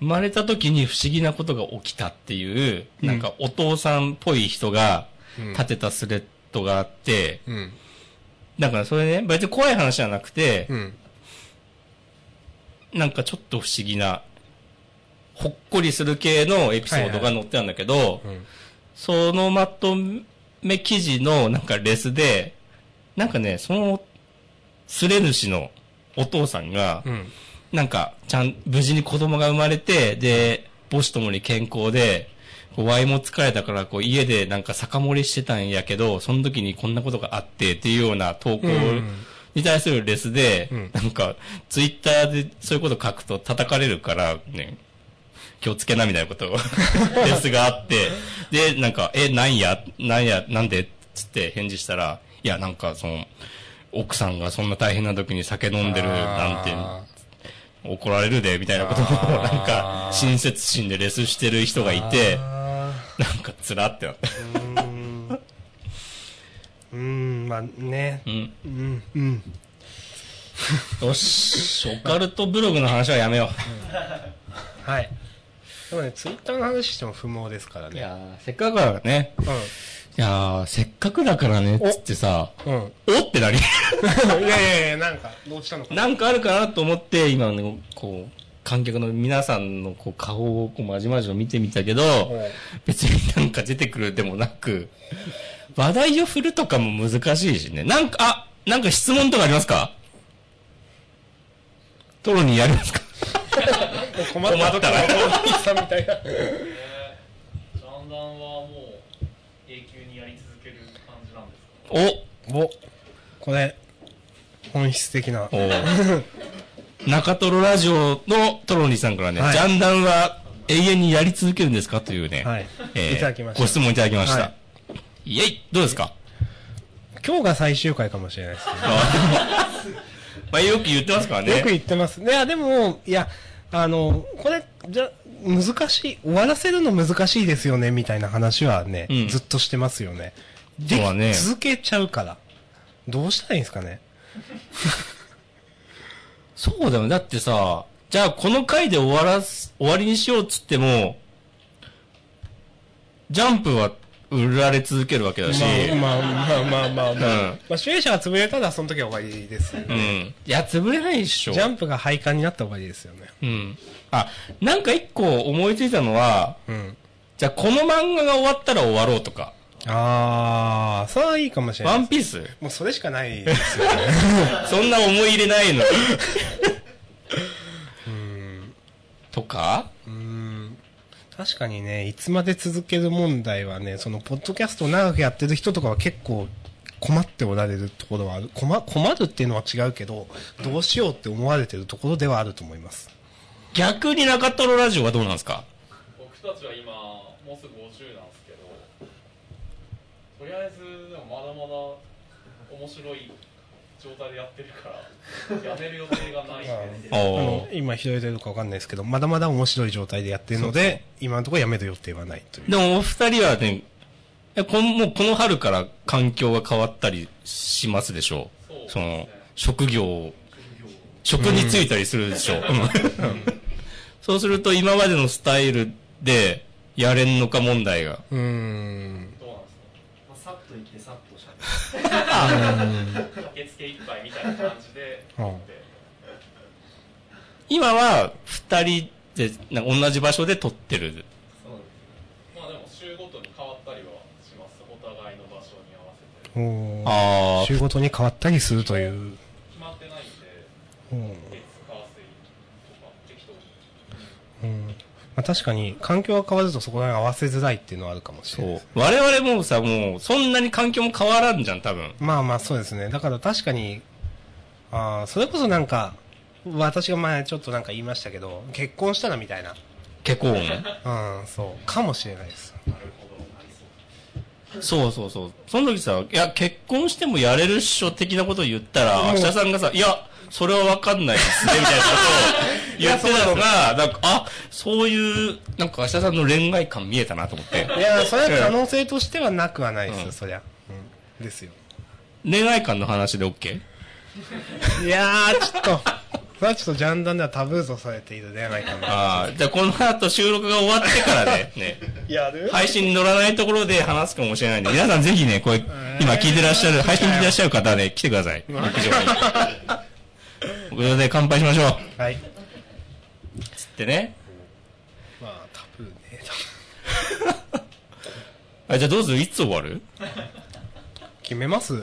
生まれた時に不思議なことが起きたっていう、うんなんかお父さんっぽい人がうん。立てたスレッドがあって、うん。だからそれね、別に怖い話じゃなくて、うんなんかちょっと不思議な、ほっこりする系のエピソードが載ってたんだけど、うん。そのまとめ記事のなんかレスで、なんかね、その、スレ主のお父さんが、うん。なんか、ちゃん、無事に子供が生まれて、で、母子ともに健康で、ワイも疲れたから、こう、家でなんか酒盛りしてたんやけど、その時にこんなことがあって、っていうような投稿うんに対するレスで、うん。なんか、ツイッターでそういうこと書くと叩かれるから、ね、気をつけなみたいなことを、レスがあって、で、なんか、え、なんや、なんや、なんで？つって返事したら、いや、なんか、その、奥さんがそんな大変な時に酒飲んでるなんて、あ怒られるで、みたいなことを、なんか、親切心でレスしてる人がいて、あなんか、つらって。なった。ーうーんまあね。うん。うんうん。よし、オカルトブログの話はやめよはい。でもねツイッターの話しても不毛ですからう。いねやーせっかくだからね。いやーせっかくだからね、つってさ、うん。うんおってなり、いやいやいやなんかどうしたのか。ななんかあるかなと思って、今ね、こう、観客の皆さんのこう顔をこうまじまじと見てみたけど、別になんか出てくるでもなく、話題を振るとかも難しいしね。なんか、あ、なんか質問とかありますか？トロにやりますか？困った時のお兄さんみたいなジャンダンはもう永久にやり続ける感じなんですか？おお。これ本質的な。お中トロラジオのトロニーさんからね、はい。ジャンダンは永遠にやり続けるんですか？というね、はい。えーご質問いただきました。はイエイどうですか？今日が最終回かもしれないですね まあよく言ってますからね。よく言ってます。いや、でも、いや、あの、これ、じゃ、難しい、終わらせるの難しいですよね、みたいな話はね、うんずっとしてますよね。でそうだね続けちゃうから。どうしたらいいんですかね？そうだよね。だってさ、じゃあこの回で終わらす、終わりにしようっつっても、ジャンプは売られ続けるわけだし、まあまあまあまあまあ、まあうんまあ、主演者が潰れたらその時は終わりですよね。うん。いや、潰れないでしょ。ジャンプが廃刊になったら終わりですよね。うん。あ、なんか一個思いついたのは、うん。じゃあこの漫画が終わったら終わろうとか。あー、それはいいかもしれないです。ワンピース？もうそれしかないですよね。そんな思い入れないのに。とか？確かにね、いつまで続ける問題はね、その、ポッドキャストを長くやってる人とかは結構困っておられるところはある。困、困るっていうのは違うけど、どうしようって思われてるところではあると思います。逆に中トロラジオはどうなんですか？僕たちは今もうすぐ50なんですけどとりあえずでもまだまだ面白い状態でやってるからやめる予定がないんであおの今、拾えてるかわかんないですけど、まだまだ面白い状態でやってるので、今のところやめる予定はないという。でもお二人はね、えこのもうこの春から環境が変わったりしますでしょう？そうですそのね、職業、職に就いたりするでしょう。そうすると今までのスタイルでやれんのか問題が。うーん。どうなんですかまあ、さっと生きてさっとしゃべる駆けつけ一杯みたいな感じでうん。今は2人でなん。か同じ場所で撮ってる。そうまあでも週ごとに変わったりはしますお互いの場所に合わせてああ。週ごとに変わったりするという。決まってないん。でうん月火水とか適当にうんまあ、確かに環境が変わるとそこら辺合わせづらいっていうのはあるかもしれないそう。我々もさ、もう、そんなに環境も変わらんじゃん、多分。まあまあそうですねだから確かにあーそれこそなんか私が前ちょっとなんか言いましたけど結婚したらみたいな結構ね。うんそうかもしれないですそうそうそう。その時さ、いや、結婚してもやれるっしょ的なことを言ったら、明日さんがさ、いや、それはわかんないですね、みたいなことを言ってたのが、なんか、あ、そういう、なんか明日さんの恋愛感見えたなと思って。いやそれは可能性としてはなくはないですよ、うん。そりゃ、うん、ですよ。恋愛感の話で OK? いやーちょっと。それはちょっとジャンダンではタブーとされている恋愛感がああ、じゃあこの後収録が終わってからね、ね、やる？配信に乗らないところで話すかもしれないんで、皆さんぜひね、これ、今聞いてらっしゃる、配信聞いてらっしゃる方はね、来てください。劇場に。これで乾杯しましょう。はいつってね。まあタブーね あ、じゃあどうする？いつ終わる？決めます？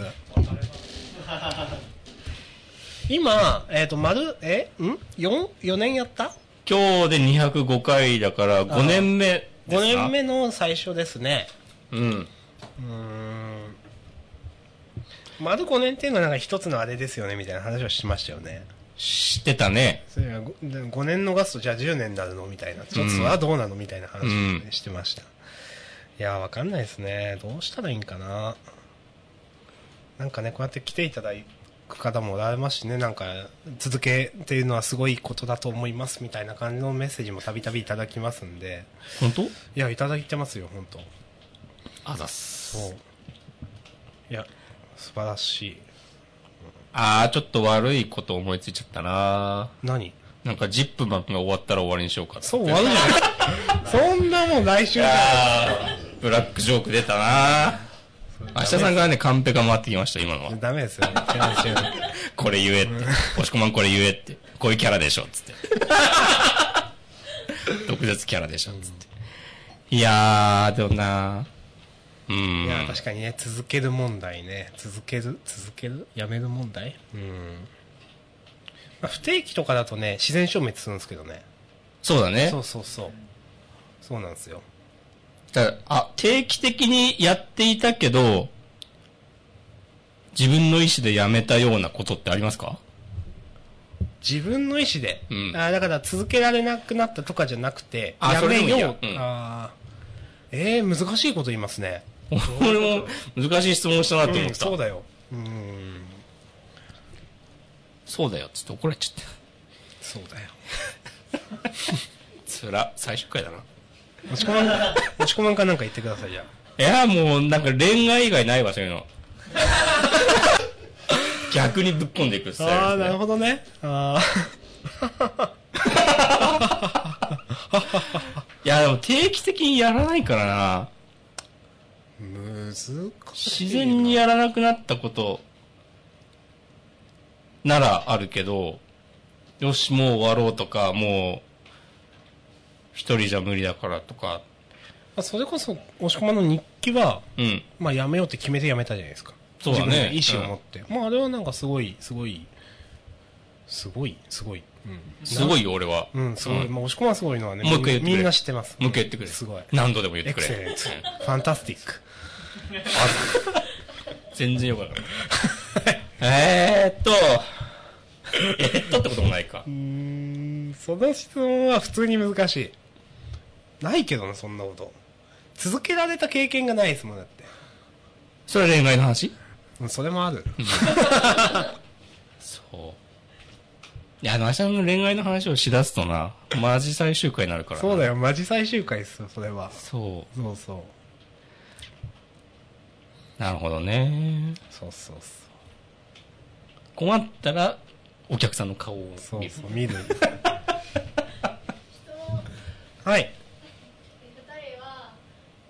今、えっ、と、丸、え？ん ?4、4年やった？今日で205回だから5年目ですか ?5 年目の最初ですね。うん。うーん。丸5年っていうのはなんか一つのあれですよね、みたいな話をしましたよね。知ってたね。それは 5, 5年逃すとじゃあ10年になるのみたいな。ちょっとはどうなのみたいな話をしてました。いやー、わかんないですね。どうしたらいいんかな。なんかね、こうやって来ていただく方もおられますしね、なんか、続けているのはすごいことだと思いますみたいな感じのメッセージもたびたびいただきますんで、本当？いや、いただいてますよ、本当あざっす。そう。いや、素晴らしい。あー、ちょっと悪いこと思いついちゃったな何？なんかジップマンが終わったら終わりにしようかってそう終わるじゃない そんなもん来週じゃないあー、ブラックジョーク出たな明日さんからね、カンペが回ってきました、今のは。ダメですよね。これ言えって。押し込まんこれ言えって。こういうキャラでしょ、つって。毒舌キャラでしょ、つって。いやー、でもなうん。いや、確かにね、続ける問題ね。続ける続ける？やめる問題？うん。まあ、不定期とかだとね、自然消滅するんですけどね。そうだねそ。うそうそう。そうなんですよ。だからあ、定期的にやっていたけど、自分の意思でやめたようなことってありますか？自分の意思で？うんあだから続けられなくなったとかじゃなくて、あやめよう。うんあーえー、難しいこと言いますね。俺も難しい質問したなと思うん、った。そうだよ。うん。そうだよ、つって怒られちゃっそうだよ。た。つら、最終回だな。持ち込まん、持ち込まんかなんか言ってください、じゃあ。いや、もうなんか恋愛以外ないわ、そういうの。逆にぶっ込んでいくスタイルね。ああ、なるほどね。あ いや、でも定期的にやらないからな。自然にやらなくなったことならあるけど、よし、もう終わろうとか、もう、一人じゃ無理だからとか、まあそれこそ、押し込まの日記は、うん。まあやめようって決めてやめたじゃないですか。そうだね自分で意思を持って。まああれはなんかすごい、すごい、すごい、すごい。うん。すごいよ、俺は。うん、すごい。まあ押し込まはすごいのはね、もう一回言ってくれみんな知ってます。もう一回言ってくれ。すごい。何度でも言っエてくれ。クセレンツ。ファンタスティック。全然よくわかんない。えーっと、えーっとってこともないかう。ーん、その質問は普通に難しい。ないけどな、そんなこと。続けられた経験がないですもん、だって。それは恋愛の話？うん、それもある。そう。いや、あの、明日の恋愛の話をしだすとな、マジ最終回になるからなそうだよ、マジ最終回ですよ、それは。そそうそう。う。なるほどね。そうそう困ったら、お客さんの顔をそう。そう見る。そう、見る。はい。え二人は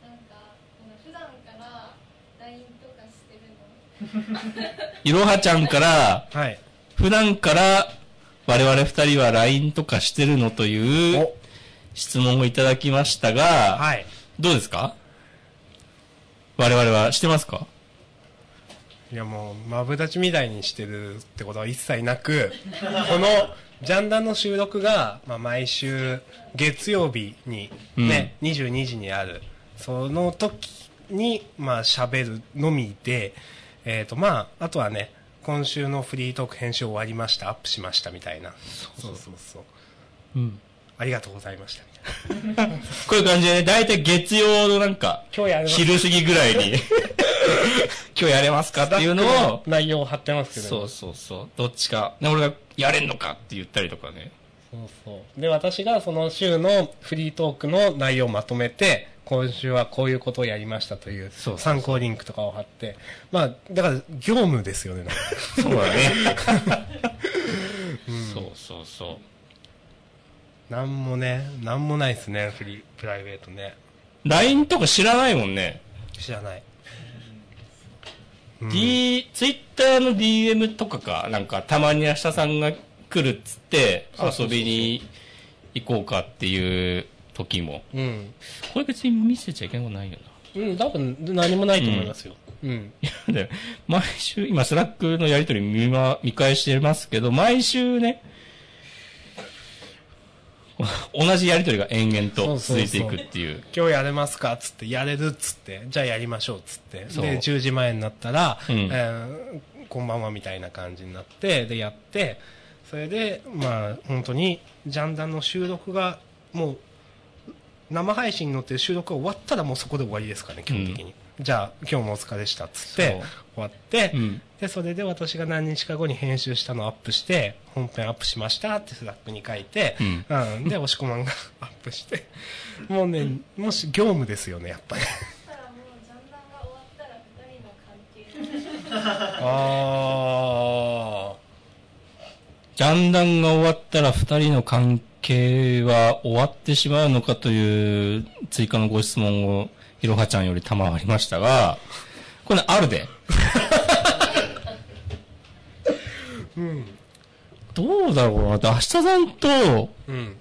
なんかあの普段から LINE とかしてるのいろはちゃんから、はい。普段から、我々二人は LINE とかしてるのというお、質問をいただきましたが、はい。どうですか？我々はしてますか？いやもう、マブダチみたいにしてるってことは一切なく、この、ジャンダンの収録が、まあ、毎週月曜日にね、22時にある。その時に、まあ、喋るのみで、えっ、と、まあ、あとはね、今週のフリートーク編集終わりました、アップしましたみたいな。そうそうそう。うん。ありがとうございましたみたいな。こういう感じでね、だいたい月曜のなんか、今日や昼過ぎぐらいに、今日やれますかっていうのを、内容を貼ってますけど、そうそうそう、どっちか、ね、俺がやれんのかって言ったりとかね。そうそう。で、私がその週のフリートークの内容をまとめて、今週はこういうことをやりましたという参考リンクとかを貼って、まあ、だから業務ですよね、そうだね。そうそうそう。なんもね、なんもないですね、フリー、プライベートね。LINE とか知らないもんね。知らない。うん D、ツイッターの DM とかか、なんかたまに明日さんが来るっつって遊びに行こうかっていう時も。うん。これ別に見せちゃいけないことないよな。うん、多分何もないと思いますよ。うん。いや、で、毎週、今スラックのやりとり見ま、見返してますけど、毎週ね、同じやりとりが延々と続いていくっていう。今日やれますかっつって、やれるっつって、じゃあやりましょうっつって。そうで、10時前になったら、うんえーこんばんはみたいな感じになって、で、やって、それで、まあ、本当に、ジャンダンの収録が、もう、生配信に乗ってる収録が終わったらもうそこで終わりですからね、基本的に。じゃあ、今日もお疲れでしたっつって終わって、うん。で、それで私が何日か後に編集したのをアップして、本編アップしましたってスラックに書いて、うん。うん、で、押し込まんがアップして、もうね、もし業務ですよね、やっぱり。そしたらもうジャンダンが終わったら二人の関係。あジャンダンが終わったら二人の関係は終わってしまうのかという追加のご質問をいろはちゃんより賜りましたが、これね、あるで。うん。どうだろうな。明日さんとうん。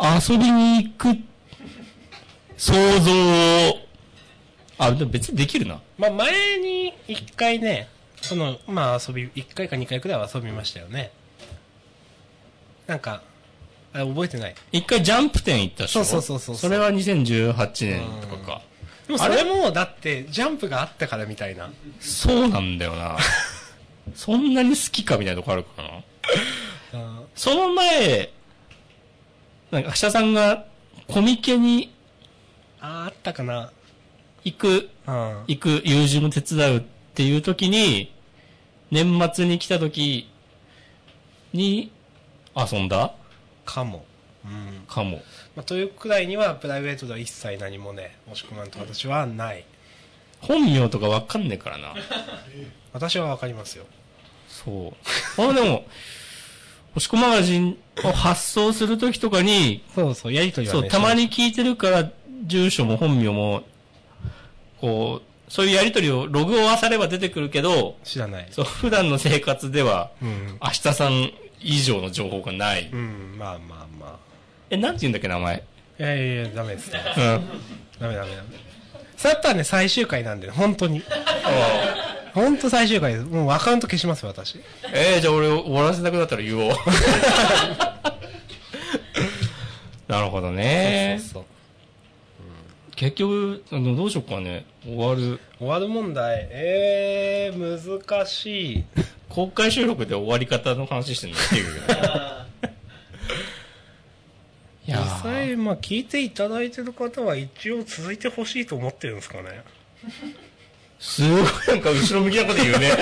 遊びに行く想像を、あ、でも別にできるな。まあ、前に一回ね、その、まあ遊び、一回か二回くらいは遊びましたよね。なんか、あれ覚えてない。一回ジャンプ店行ったでしょ？そうそうそうそうそれは2018年とかか。でもそれも、だって、ジャンプがあったからみたいな。そうなんだよな。そんなに好きかみたいなとこあるかな？あその前、なんか、明日さんがコミケにあ、あったかな。行く、うん。行く友人を手伝うっていう時に、年末に来た時に遊んだ？かも。うん。かも。まあ、というくらいには、プライベートでは一切何もね、押し込まんと私はない。本名とかわかんねえからな。私はわかりますよ。そう。あでも、押し込マガジンを発送するときとかに、そうそう、やりとりはね。そう、たまに聞いてるから、住所も本名も、こう、そういうやりとりをログを漁れば出てくるけど、知らない。そう、普段の生活では、うん。明日さん以上の情報がない。うん、まあまあまあ。え、なんて言うんだっけ、名前？いやいやいや、ダメですね。うん。ダメダメダメ。それだったらね、最終回なんで、本当に。本当最終回です。もうアカウント消しますよ、私。えー、じゃあ俺終わらせたくなったら言おう。なるほどね。そうそう結局、あのどうしようかね。終わる。終わる問題。えー、難しい。公開収録で終わり方の話してんの？っていうけど。いまあ、聞いていただいてる方は一応続いてほしいと思ってるんですかね。すごいなんか後ろ向きなこと言うね。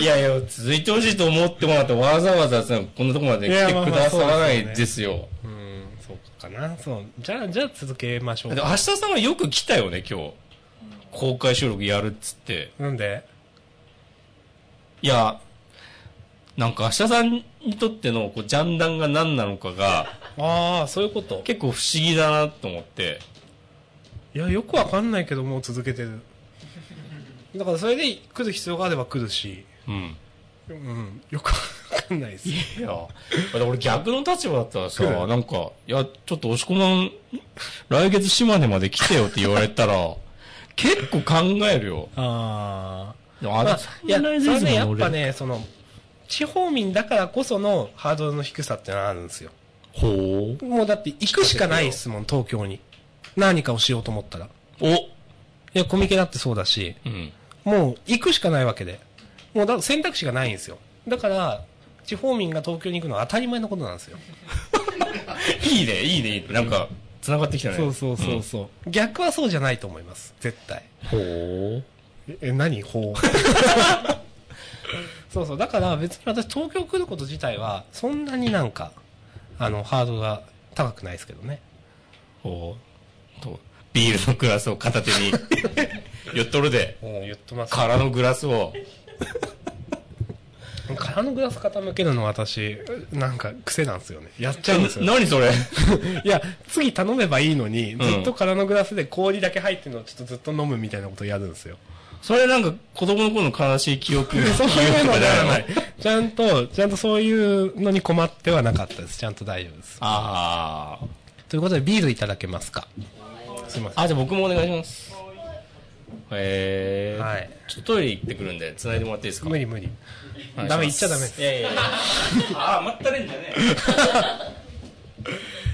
いやいや、続いてほしいと思ってもらってわざわざさ、こんなとこまで来てくださらないですよ。うん、そうかな。そう。じゃあ、じゃあ続けましょうで。明日さんはよく来たよね、今日。公開収録やるっつって。なんで？いや、なんか明日さんにとってのこうジャンダンが何なのかが ああ、そういうこと。結構不思議だなと思って。いや、よくわかんないけど、もう続けてる。だから、それで来る必要があれば来るし、うん。うん、よくわかんないです。いや、だから俺逆の立場だったらさ、来るなんか、いや、ちょっと押し込まん、来月島根まで来てよって言われたら、結構考えるよ。あでもああ。まあ、いや、それねね、やっぱ。ね、その、地方民だからこそのハードルの低さってのはあるんですよ。ほう。もうだって行くしかないですもん、東京に。何かをしようと思ったら。いおや、コミケだってそうだし、うん。もう行くしかないわけで。もうだ選択肢がないんですよ。だから、地方民が東京に行くのは当たり前のことなんですよ。いいね、いいね、いいね。なんか、繋がってきたね。そうそうそうそう、逆はそうじゃないと思います。絶対。うん。ほう。え、え何？ほう。そうそう。だから別に私東京来ること自体は、そんなになんか、あの、ハードルが高くないですけどね。ほう。と、ビールのグラスを片手に、寄っとるで、うん、言ってます。空のグラスを、空のグラス傾けるの私、なんか癖なんですよね。やっちゃうんですよ。何それ？いや、次頼めばいいのに、んずっと空のグラスで氷だけ入ってるのをちょっとずっと飲むみたいなことをやるんですよ。それなんか子供の頃の悲しい記憶。そういうのではない。ちゃんと、ちゃんとそういうのに困ってはなかったです。ちゃんと大丈夫です。ああ。ということで、ビールいただけますかすいません。あ、じゃあ僕もお願いします。へえ。はい。ちょっとトイレ行ってくるんで、繋いでもらっていいですか？無理無理。ダメ言っちゃダメですいやいやいや。ああ、まったれんじゃね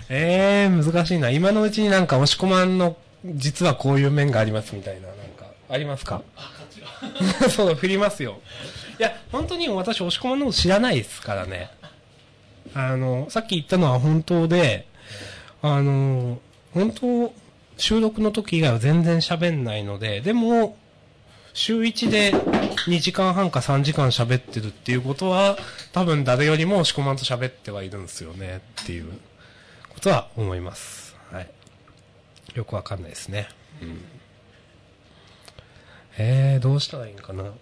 えー、難しいな。今のうちになんか押し込まんの、実はこういう面がありますみたいな、ありますか？そう、振りますよ。いや、本当に私押し込まんのこと知らないですからね。あの、さっき言ったのは本当で、あの、本当、収録の時以外は全然喋んないので、でも、週1で2時間半か3時間喋ってるっていうことは、多分誰よりも押し込まんと喋ってはいるんですよねっていうことは思います。はい。よくわかんないですね。うん。えー、どうしたらいいんかな？なんか、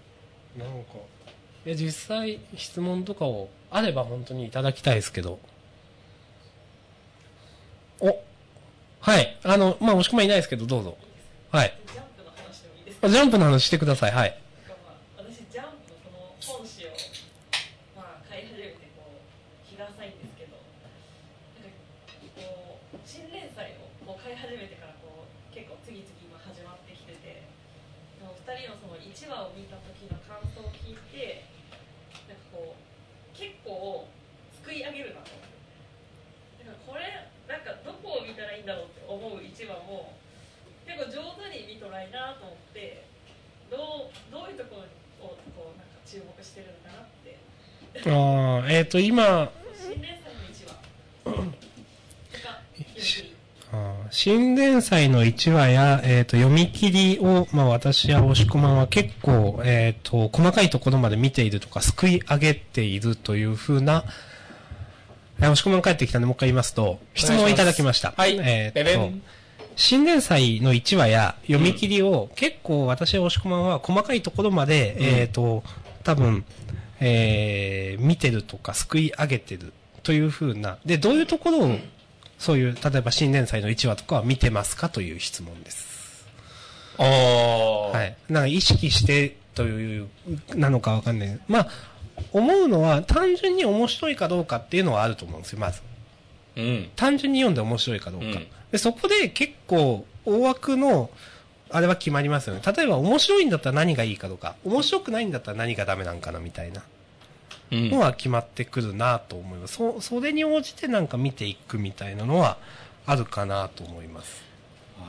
え、実際質問とかをあれば本当にいただきたいですけど。おはい。あの、まあ、押し込まいないですけど、どうぞ。はい。ジャンプの話してください。はい。まあ私ジャンプのその本誌をまあ買い始めてこう日が浅いんですけどなんかこう新連載をこう買い始めてからこう結構次々今始まってきててその2人のその1話を見た時の感想を聞いてなんかこう結構すくい上げるなと思ってなんかこれなんかどこを見たらいいんだろうって思う1話も結構上手に見とらいなと思ってどうどういうところをこうなんか注目してるのかなって。あーえっ、と、今、新連載の1話。あー新連載の1話や、えっ、と、読み切りを、まあ私や押し込まんは結構、えっ、と、細かいところまで見ているとか、すくい上げているというふうな、えー押し込まん帰ってきたんで、もう一回言いますと、質問をいただきました。はい。えーと新連載の1話や読み切りを、結構私や押し込まんは細かいところまで、えっ、と、多分、えー見てるとか、すくい上げてるというふうな、で、どういうところをそういう、例えば新年祭の1話とかは見てますかという質問です。ああ。はい。なんか意識してという、なのかわかんない。まあ、思うのは単純に面白いかどうかっていうのはあると思うんですよ、まず。うん。単純に読んで面白いかどうか。うんでそこで結構、大枠の、あれは決まりますよね。例えば面白いんだったら何がいいかとか、面白くないんだったら何がダメなんかなみたいなうんのは決まってくるなと思います。そ、それに応じてなんか見ていくみたいなのはあるかなと思います。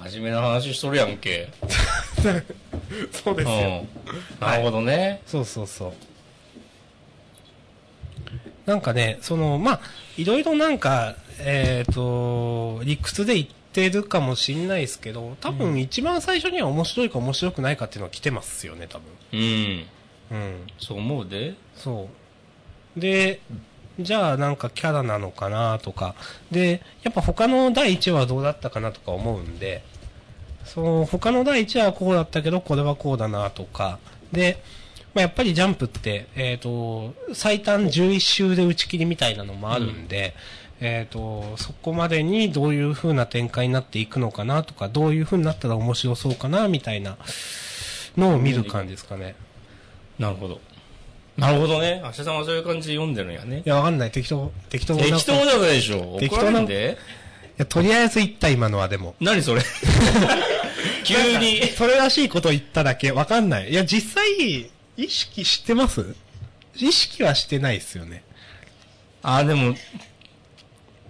真面目な話しとるやんけ。そうでうん。なるほどね。そうそうそう。なんかね、その、まあ、いろいろなんか、えっ、と、理屈で言ってるかもしんないですけど、多分一番最初には面白いか面白くないかっていうのは来てますよね、多分。うん。うん。そう思うで。そう。で、じゃあなんかキャラなのかなとか、で、やっぱ他の第1話はどうだったかなとか思うんで、その他の第1話はこうだったけど、これはこうだなとか、で、まあ、やっぱりジャンプって、えっ、と、最短11週で打ち切りみたいなのもあるんで、えっ、と、そこまでにどういう風な展開になっていくのかなとか、どういう風になったら面白そうかなみたいなのを見る感じですかね。なるほど。なるほどね。明日さんはそういう感じで読んでるんやねい。や、わかんない。適当、適当な適当じゃないでしょ。怒適当なんでいや、とりあえず言った今のはでも。何それ？急に。それらしいこと言っただけ、わかんない。いや、実際、意識してます？意識はしてないですよね。あ、でも、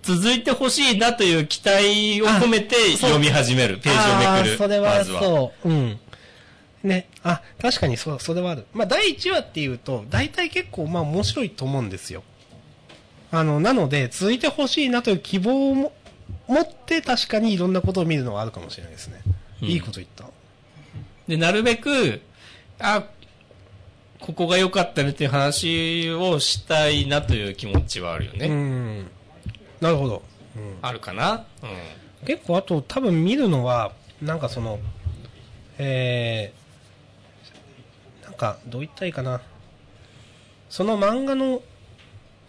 続いてほしいなという期待を込めて読み始める。ページをめくる。それは。そう。うん。ね。あ、確かにそう、それはある。まあ、第1話っていうと、大体結構、まあ、面白いと思うんですよ。あの、なので、続いてほしいなという希望をも持って、確かにいろんなことを見るのはあるかもしれないですね。うんいいこと言った。で、なるべく、あ、ここが良かったねっていう話をしたいなという気持ちはあるよね。うん。なるほど。うん。あるかな？うん。結構あと多分見るのはなんかそのえー、なんかどう言ったらいいかなその漫画の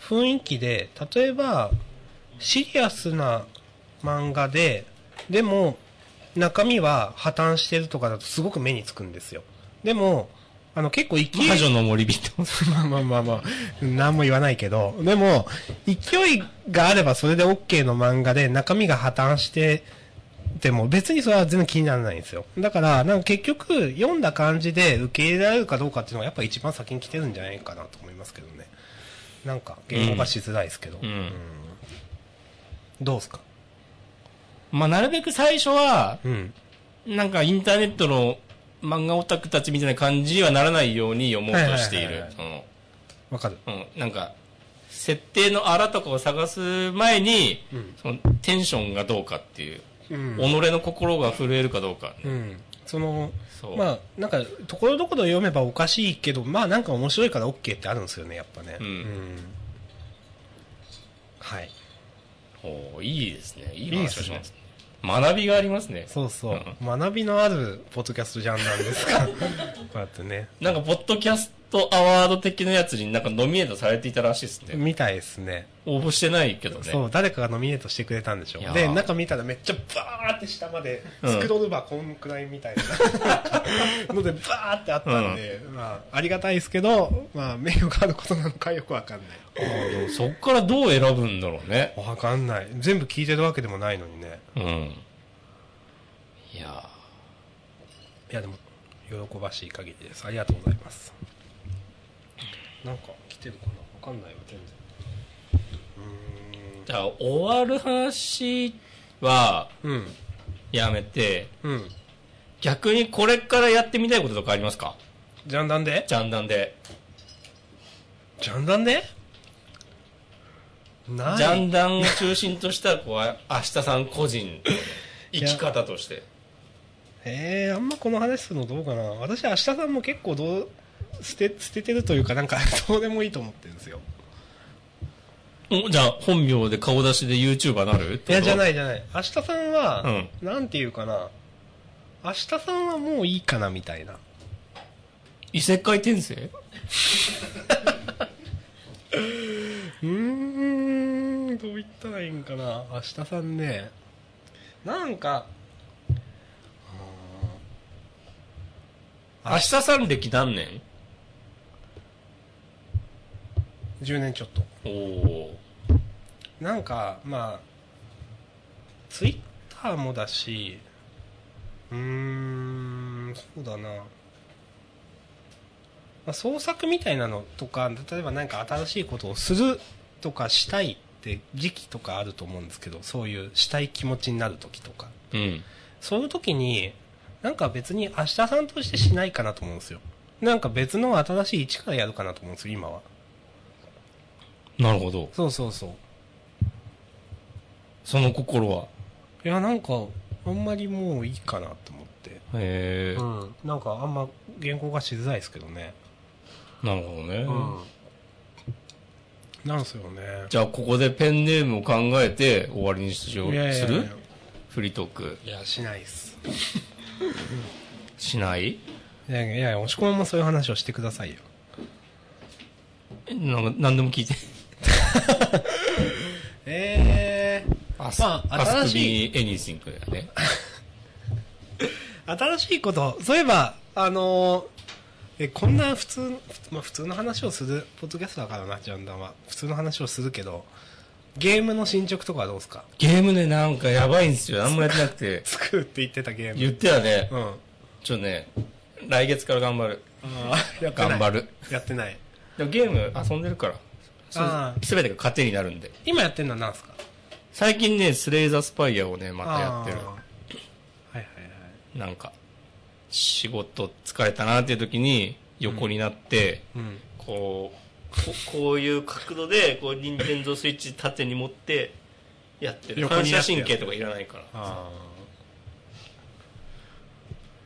雰囲気で例えばシリアスな漫画ででも中身は破綻してるとかだとすごく目につくんですよでもあの結構勢い魔女の森人。まあまあまあまあ、何も言わないけど、でも、勢いがあればそれで OK の漫画で中身が破綻してても別にそれは全然気にならないんですよ。だから、なんか結局読んだ感じで受け入れられるかどうかっていうのがやっぱ一番先に来てるんじゃないかなと思いますけどね。なんか言語化しづらいですけど。うんどうですかまあ、なるべく最初は、うん。なんかインターネットの漫画オタクたちみたいな感じにはならないように読もうとしているわかる。うん、なんか、設定のあらとかを探す前に、うんそのテンションがどうかっていう、うん。己の心が震えるかどうか。うん。その。まあ、なんか、ところどころ読めばおかしいけど、まあなんか面白いから OK ってあるんですよね、やっぱね。うんはい。おーいいですね。いい話をします。学びがありますね。そうそう。学びのあるポッドキャストジャンなんですか。こうやってね。なんか、ポッドキャストアワード的なやつになんかノミネートされていたらしいですね。みたいですね。応募してないけどね。そう、誰かがノミネートしてくれたんでしょいやーで、中見たらめっちゃバーって下まで、うんスクロールバーこんくらいみたいな ので、バーってあったんで、まあ、ありがたいですけど、まあ、名誉があることなのかよくわかんない。あーでもそっからどう選ぶんだろうね。わかんない。全部聞いてるわけでもないのにね。うん。いやいや、でも、喜ばしい限りです。ありがとうございます。なんか、来てるかなわかんないわ、全然。うーじゃあ、終わる話は。うん。やめて、うん。逆にこれからやってみたいこととかありますか？ジャンダンで？ジャンダンで。ジャンダンで？ない。ジャンダンを中心とした、こう、明日さん個人の生き方として。えー、あんまこの話するのどうかな私明日さんも結構どう捨て捨ててるというかなんか どうでもいいと思ってるんですよ。おじゃあ、本名で顔出しで YouTuber なる？いやじゃないいじゃない。明日さんは、うん。なんていうかな。明日さんはもういいかなみたいな。異世界転生？うーんどう言ったらいいんかな。明日さんね。なんか明日さん歴何年？10年ちょっと。おおなんかまあツイッターもだしうーんそうだな、まあ、創作みたいなのとか例えば何か新しいことをするとかしたいって時期とかあると思うんですけどそういうしたい気持ちになる時とか。うん。そういう時になんか別に明日さんとしてしないかなと思うんですよ。なんか別の新しい一からやるかなと思うんですよ今はなるほど。そうそうそう。その心は？いやなんかあんまりもういいかなと思って。へえ。うん。なんかあんま原稿がしづらいですけどね。なるほどね、うん。なんすよね。じゃあここでペンネームを考えて終わりにしよう。する？フリートーク。いやしないっす。しない？いやいやいや押し込まんもそういう話をしてくださいよ。えなんか何でも聞いて ええアまあ新しい。エニシンクだよね。新しいこと。そういえばあのーえこんな普通、まあ、普通の話をするポッドキャストだからなジャンダンは。普通の話をするけどゲームの進捗とかはどうですか？ゲームねなんかやばいんですよ。何もやってなくて。作るって言ってたゲーム。言ってたね。うん。ちょっとね来月から頑張る。ああやってない。頑張る。やってない。でもゲーム遊んでるから。ああすべてが糧になるんで。今やってるのは何ですか？最近ねスレイザースパイアをねまたやってる。はいはいはい。なんか仕事疲れたなっていう時に横になって、うん。こうここういう角度でこう任天堂スイッチ縦に持ってやってる。反射神経とかいらないから。あ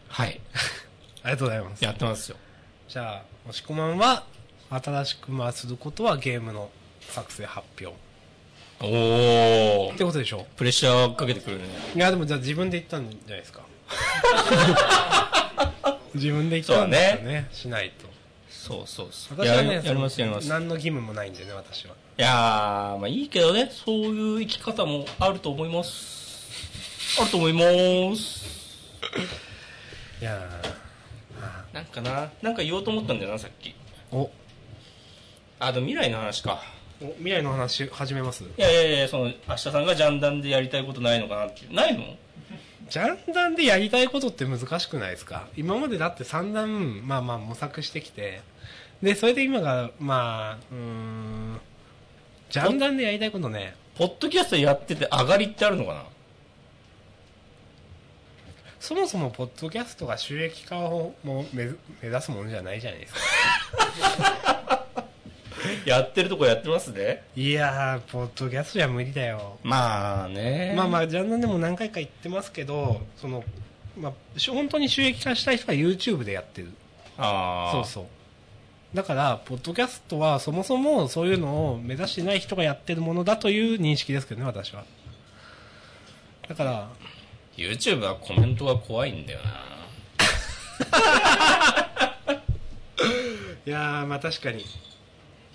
はい。あ ありがとうございます。やってますよ。じゃあ押し込まんは新しくまあすることはゲームの作成発表。おおってことでしょ？プレッシャーかけてくるね。いやでもじゃあ自分で言ったんじゃないですか。自分で言ったんですよねしないと。そうそうそう。私はねやりますやります。い何の義務もないんでね私は。やーまあいいけどね。そういう生き方もあると思います。あると思います。いやなんかな。なんか言おうと思ったんだよなさっき。ーおあでも未来の話か。お未来の話始めます？いやいやいやその明日さんがジャンダンでやりたいことないのかなっていう。ないの？ジャンダンでやりたいことって難しくないですか？今までだって散々まあまあ模索してきて。でそれで今がまあうーんジャンダンでやりたいことね。ポッドキャストやってて上がりってあるのかな？そもそもポッドキャストが収益化をも目目指すものじゃないじゃないですか やってるとこやってますね。いやーポッドキャストじゃ無理だよ。まあね。まあまあジャンダンでも何回か言ってますけどその、まあ、し本当に収益化したい人は YouTube でやってる。ああそうそう。だからポッドキャストはそもそもそういうのを目指してない人がやってるものだという認識ですけどね私は。だから YouTube はコメントが怖いんだよな。いやーまあ確かに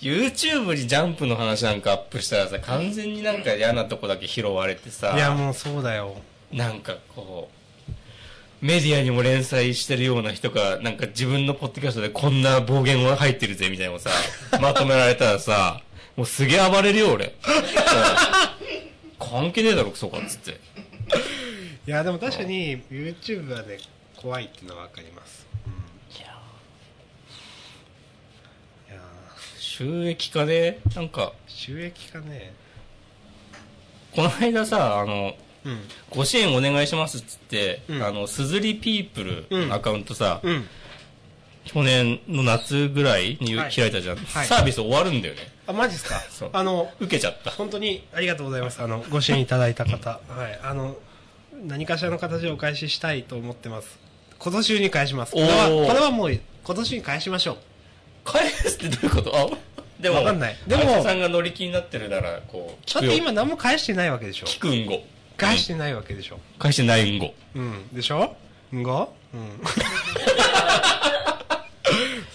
YouTube にジャンプの話なんかアップしたらさ完全になんか嫌なとこだけ拾われてさいやもうそうだよ。なんかこうメディアにも連載してるような人がなんか自分のポッドキャストでこんな暴言が入ってるぜみたいなのをさ まとめられたらさもうすげえ暴れるよ俺。関係ねえだろクソかっつって。いやでも確かに YouTube はね怖いっていうのは分かります、いやいや収益化でなんかー収益化ね。この間さあのうん。ご支援お願いしますっつって、うん。あのすずりピープルアカウントさ、うん。去年の夏ぐらいにはい。開いたじゃん、はい。サービス終わるんだよね。あマジっすか？あの受けちゃった。本当にありがとうございます。あのご支援いただいた方。はい。あの何かしらの形でお返ししたいと思ってます。今年中に返します。これはこれはもう今年に返しましょう返すってどういうこと？あ？でもわかんない。でもでもさんが乗り気になってるならこう聞だってくよ。今何も返してないわけでしょ。聞くんご。返してないわけでしょ。返してないんご。うん。でしょ？んご？うん。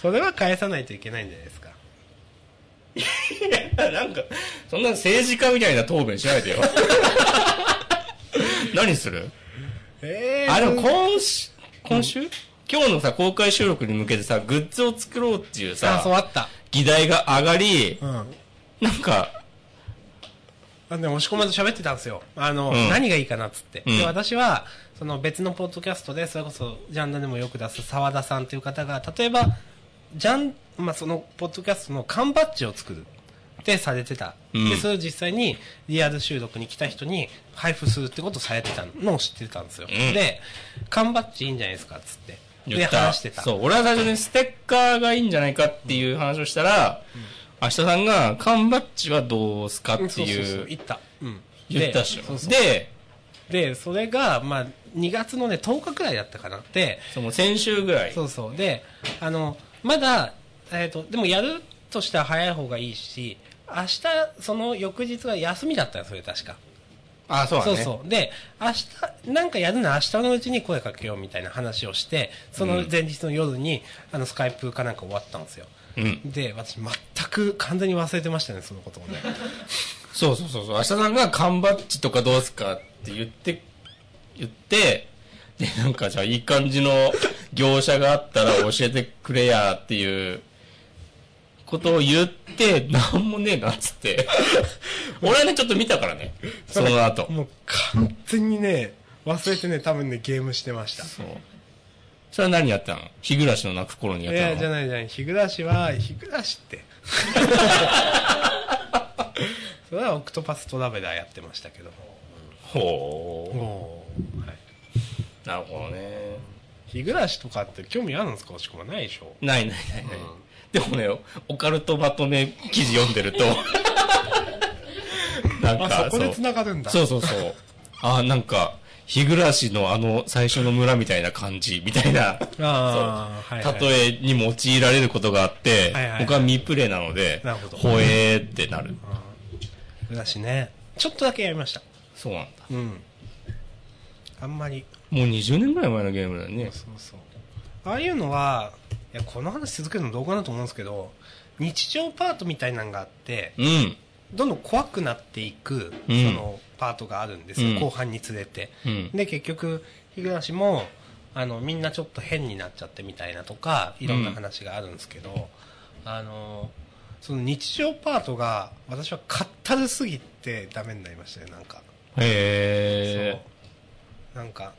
それは返さないといけないんじゃないですか。いや、なんか、そんな政治家みたいな答弁しないでよ。何する？えあ、でも今週、今週、今日のさ、公開収録に向けてさ、グッズを作ろうっていうあ、さそう、あった。議題が上がり、うん。なんか、あで、押し込まず喋ってたんですよ。あの、うん何がいいかなっつって。うんで、私は、その別のポッドキャストで、それこそ、ジャンルでもよく出す沢田さんという方が、例えば、ジャン、まあ、その、ポッドキャストの缶バッジを作る。ってされてた。うんで、それを実際にリアル収録に来た人に配布するってことをされてたのを知ってたんですよ。うんで、缶バッジいいんじゃないですかっつって。で、言った。話してた。そう、俺は最初にステッカーがいいんじゃないかっていう話をしたら、明日さんが、缶バッジはどうすかってそうそうそういう、言った。うん。言ったっしょ。でそうそうで、で、それが、まあ、2月のね、10日くらいだったかな。で、その先週ぐらい。そうそう。で、あの、まだ、えっ、と、でもやるとしては早い方がいいし、明日、その翌日が休みだったよ、それ確か。あ、そうだね。そうそう。で、明日、なんかやるのは明日のうちに声かけようみたいな話をして、その前日の夜に、あの、スカイプかなんか終わったんですよ。うん。で、私全く完全に忘れてましたね、そのことをね。そうそうそうそう。明日さんが缶バッジとかどうすかって言って、言って、で、なんかじゃあいい感じの業者があったら教えてくれやっていうことを言って、なんもねえなっつって。俺はね、ちょっと見たからね。その後。もう完全にね、忘れてね、多分ね、ゲームしてました。そう。それは何やったの？日暮らしの泣く頃にやったの？いや、じゃないじゃない。日暮らしは、日暮らしって。それはオクトパストラベラーやってましたけど。ほおはい。う。なるほどね。日暮らしとかって興味あるんですか？押し込まないでしょないないないない。でもね、オカルトまとめ記事読んでると、なんあ、か、そこで繋がるんだ。そうそうそう。あ、なんか、日暮らしのあの最初の村みたいな感じ、みたいな、ああ、はい、はい。例えに用いられることがあってはいはいはい、僕はミプレイなのでなるほど、ほえーってなる。日暮らしね。ちょっとだけやりました。そうなんだ。うん。あんまり。もう20年ぐらい前のゲームだよね。そうそう。ああいうのは、いや、この話続けるのどうかなと思うんですけど、日常パートみたいなのがあって、うん。どんどん怖くなっていく、うん。そのパートがあるんですよ、うん。後半につれて、うん。で結局日暮もあのみんなちょっと変になっちゃってみたいなとかいろんな話があるんですけど、あのその日常パートが私はかったるすぎてダメになりましたねなんか。へそう。なんか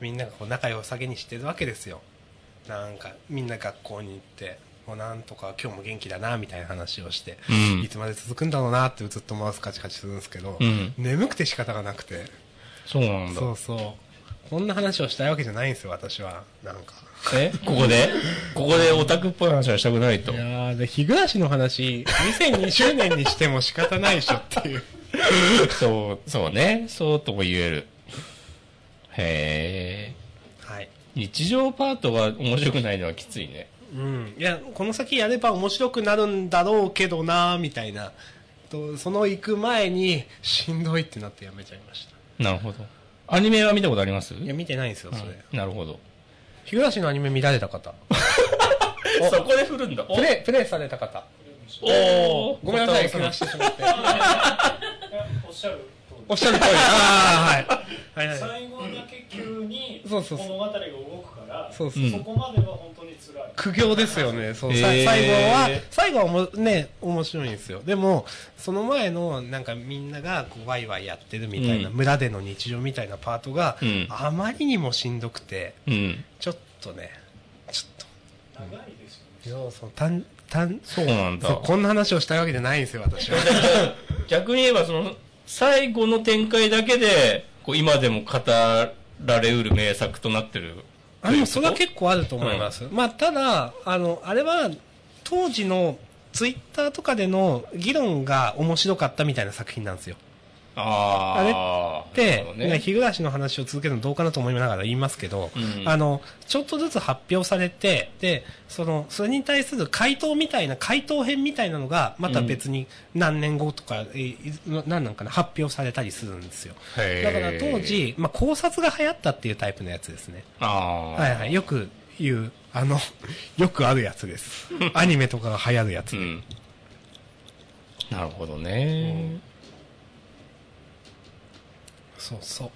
みんながこう仲良さげにしてるわけですよ。なんかみんな学校に行ってもうなんとか今日も元気だなみたいな話をして、うんいつまで続くんだろうなってずっとマウスカチカチするんですけど、うん眠くて仕方がなくてー。そうなんだ。そうそうこんな話をしたいわけじゃないんですよ私はなんかえ？ここで？ここでオタクっぽい話はしたくないとい。やーで日暮の話2020年にしても仕方ないでしょっていう そう、そうね。そうとも言える。へえ。はい日常パートが面白くないのはきついね。うん、いやこの先やれば面白くなるんだろうけどなみたいな。とその行く前にしんどいってなってやめちゃいました。なるほど。アニメは見たことあります？いや見てないんですよそれ、うんなるほど。日暮のアニメ見られた方。そこで振るんだ。プレイプレイされた方。おおごめんなさい怪我してしまって。おっしゃる通り。おっしゃる通り。ああはい。はいはい。最後だけ急にそうそうそう。物語が動らそうそう。うんそこまでは本当に辛い。苦行ですよねそう、へー。さ最後は最後はもね面白いんですよ。でもその前のなんかみんながこうワイワイやってるみたいな、うん。村での日常みたいなパートが、うん。あまりにもしんどくてうん。ちょっとねちょっ長いですよね。と要素単単そうなんだ。そう。こんな話をしたいわけじゃないんですよ私は。逆に言えば、その、最後の展開だけで、こう、今でも語られうる名作となってる。あでもそれは結構あると思います、まあただあのあれは当時のツイッターとかでの議論が面白かったみたいな作品なんですよああ。で、なるほどね。ね日暮の話を続けるのどうかなと思いながら言いますけど、うんあの、ちょっとずつ発表されて、で、その、それに対する回答みたいな、回答編みたいなのが、また別に何年後とか、えーい何なんかな、発表されたりするんですよ。だから当、時、まあ、考察が流行ったっていうタイプのやつですね。はいはい。よく言う、あの、よくあるやつです。アニメとかが流行るやつ。うん。なるほどね。そうそう。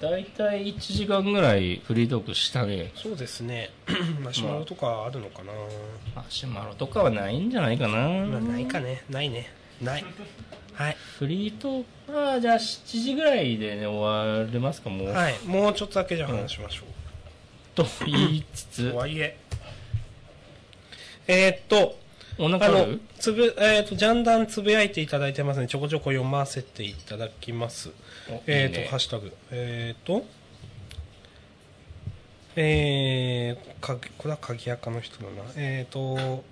だいたい1時間ぐらいフリートークしたね。そうですね。マシュマロとかあるのかな、マシュマロとかはないんじゃないかな。まあないかね。ないね。ない。はい。フリートークは、じゃあ7時ぐらいでね、終われますか、もう。はい。もうちょっとだけじゃあ話しましょう、と言いつつ。と、はいえ。えーっとお腹ある、つぶ、えーっと、ジャンダンつぶやいていただいてますね。ちょこちょこ読ませていただきます。おえーっと、いいねハッシュタグ。えーっと、えー、かこれは鍵垢の人だな。えーっと、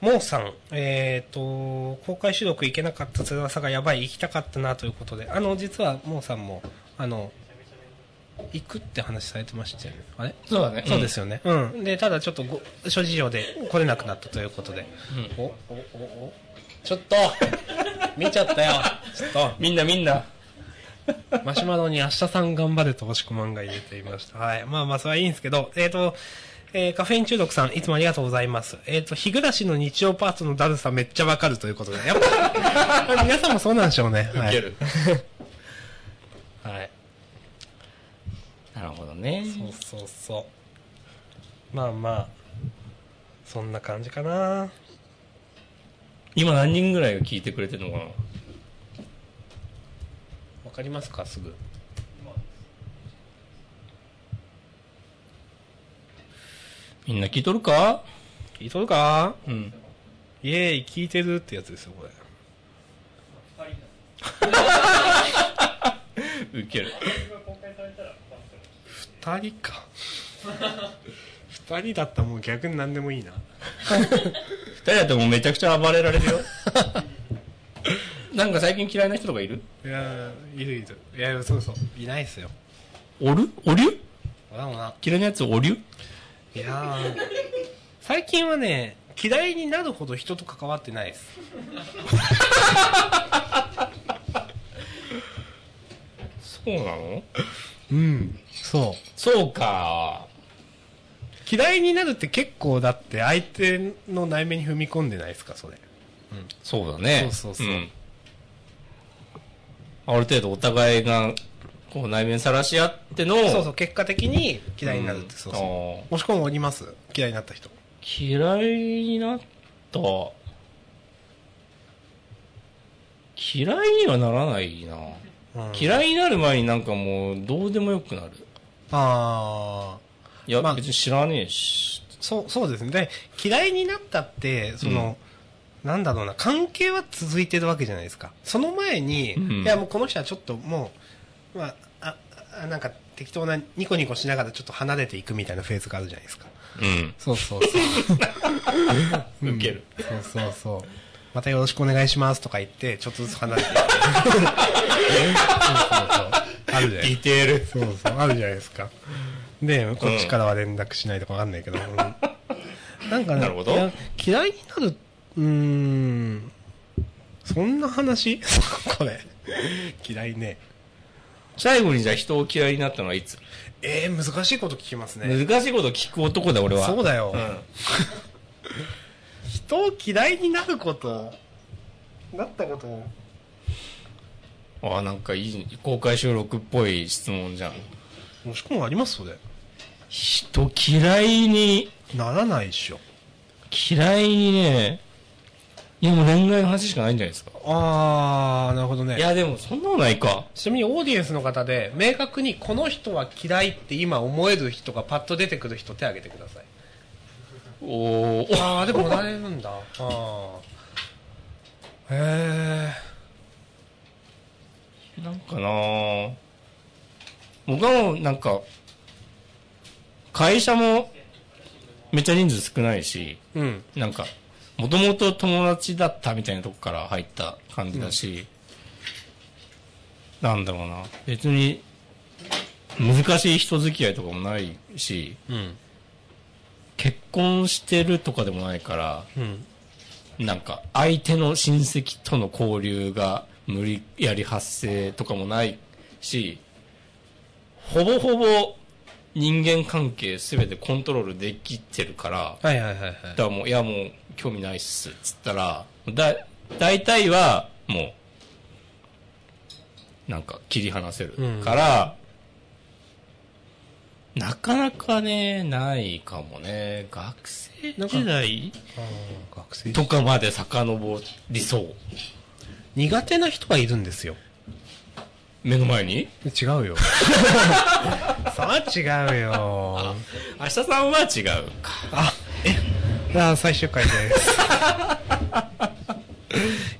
モーさん、えーっと、公開収録行けなかった翼がやばい、行きたかったなということで、あの、実はモーさんも、あの、行くって話されてましたよね。あれ？そうだね。そうですよね。うん。で、ただちょっとご諸事情で来れなくなったということで。うん。お、お、お、お。ちょっと見ちゃったよ。ちょっと。みんなみんな。マシュマロに明日さん頑張れと押し込まんが入れていました。はい。まあまあ、それはいいんですけど、えっ、と、えーカフェイン中毒さん、いつもありがとうございます。えっ、と、日暮らしの日曜パートのだるさめっちゃわかるということで。やっぱ、皆さんもそうなんでしょうね。はい。いける。はい。なるほどね。そうそうそう。まあまあ、そんな感じかな。今何人ぐらいが聞いてくれてるのかな？わかりますか？すぐ。みんな聞いとるか？聞いとるか？うん。イエーイ、聞いてるってやつですよ、これ。ウケる。二人か。二人だったらもう逆に何でもいいな。二人だってもうめちゃくちゃ暴れられるよ。なんか最近嫌いな人とかいる？いやーいるいる。いや、そうそう。いないっすよ。おる？おりゅ？だもな。嫌いなやつおりゅ？いやー最近はね、嫌いになるほど人と関わってないです。そうなの？うん。そう。そうか。嫌いになるって結構だって相手の内面に踏み込んでないですか、それ。そうだね。そうそうそうんある程度お互いが、こう内面さらし合っての、そうそう、結果的に嫌いになるって、そうそう。あもし込むおります？嫌いになった人。ー嫌いになった。嫌いにはならないな。うん嫌いになる前になんかもうどうでもよくなる。あー。いや、まあ別に知らねえし。そう、そうですね。で、嫌いになったって、その、なんだろうな、関係は続いてるわけじゃないですか。その前に、うんいや、もうこの人はちょっともう、まあ、あ、あなんか適当なニコニコしながらちょっと離れていくみたいなフェーズがあるじゃないですか。うん。そうそうそう。ウケる。そうそうそう。またよろしくお願いしますとか言って、ちょっとずつ離れていく。そうそうそう。あるじゃないディテール。そうそう、あるじゃないですか。で、こっちからは連絡しないとかわかんないけど。うんなんかね、なるほどいや嫌いになる、うーん、そんな話？これ。嫌いね。最後にじゃあ人を嫌いになったのはいつ？えー、難しいこと聞きますね。難しいこと聞く男だ、俺は。そうだよ。うん。人を嫌いになること、なったこと、ああ、なんかいい、公開収録っぽい質問じゃん。もしくもあります？それ。人嫌いに、ならないっしょ。嫌いにね、いやもう恋愛の話しかないんじゃないですか。あー、なるほどね。いやでもそんなのないか。ちなみにオーディエンスの方で、明確にこの人は嫌いって今思える人がパッと出てくる人手挙げてください。おー、あー、でもなれるんだ。あー。へなんかなぁ僕はもうなんか、会社もめっちゃ人数少ないし、ー。うん。なんか、もともと友達だったみたいなとこから入った感じだし、なんだろうな、別に難しい人付き合いとかもないし、うん。結婚してるとかでもないから、うん。なんか相手の親戚との交流が無理やり発生とかもないし、ほぼほぼ人間関係すべてコントロールできてるから、はいはいはいはい。だからもう、いやもう、興味ないっす、つったら、だ、大体は、もう、なんか、切り離せるから、なかなかね、ないかもね。学生時代とかまで遡りそう。苦手な人はいるんですよ。目の前に？違うよ。そは違うよ。明日さんは違うか。あ、え、あ最終回です。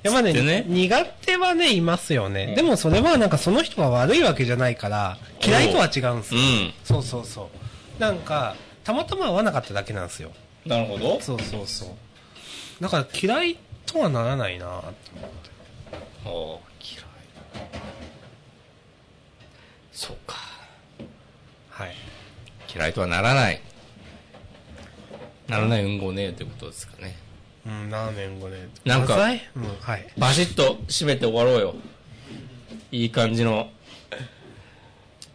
いやまあねね苦手はね、いますよね。でもそれはなんかその人が悪いわけじゃないから、嫌いとは違うんですよ。うん。そうそうそう。なんか、たまたま合わなかっただけなんですよ。なるほど。そうそうそう。だから嫌いとはならないなって思って。ああ、嫌い。そうか。はい。嫌いとはならない。ならない運動ねえってことですかね。うん、ラーメン5年。なんかうん、はい。バシッと締めて終わろうよ。いい感じの。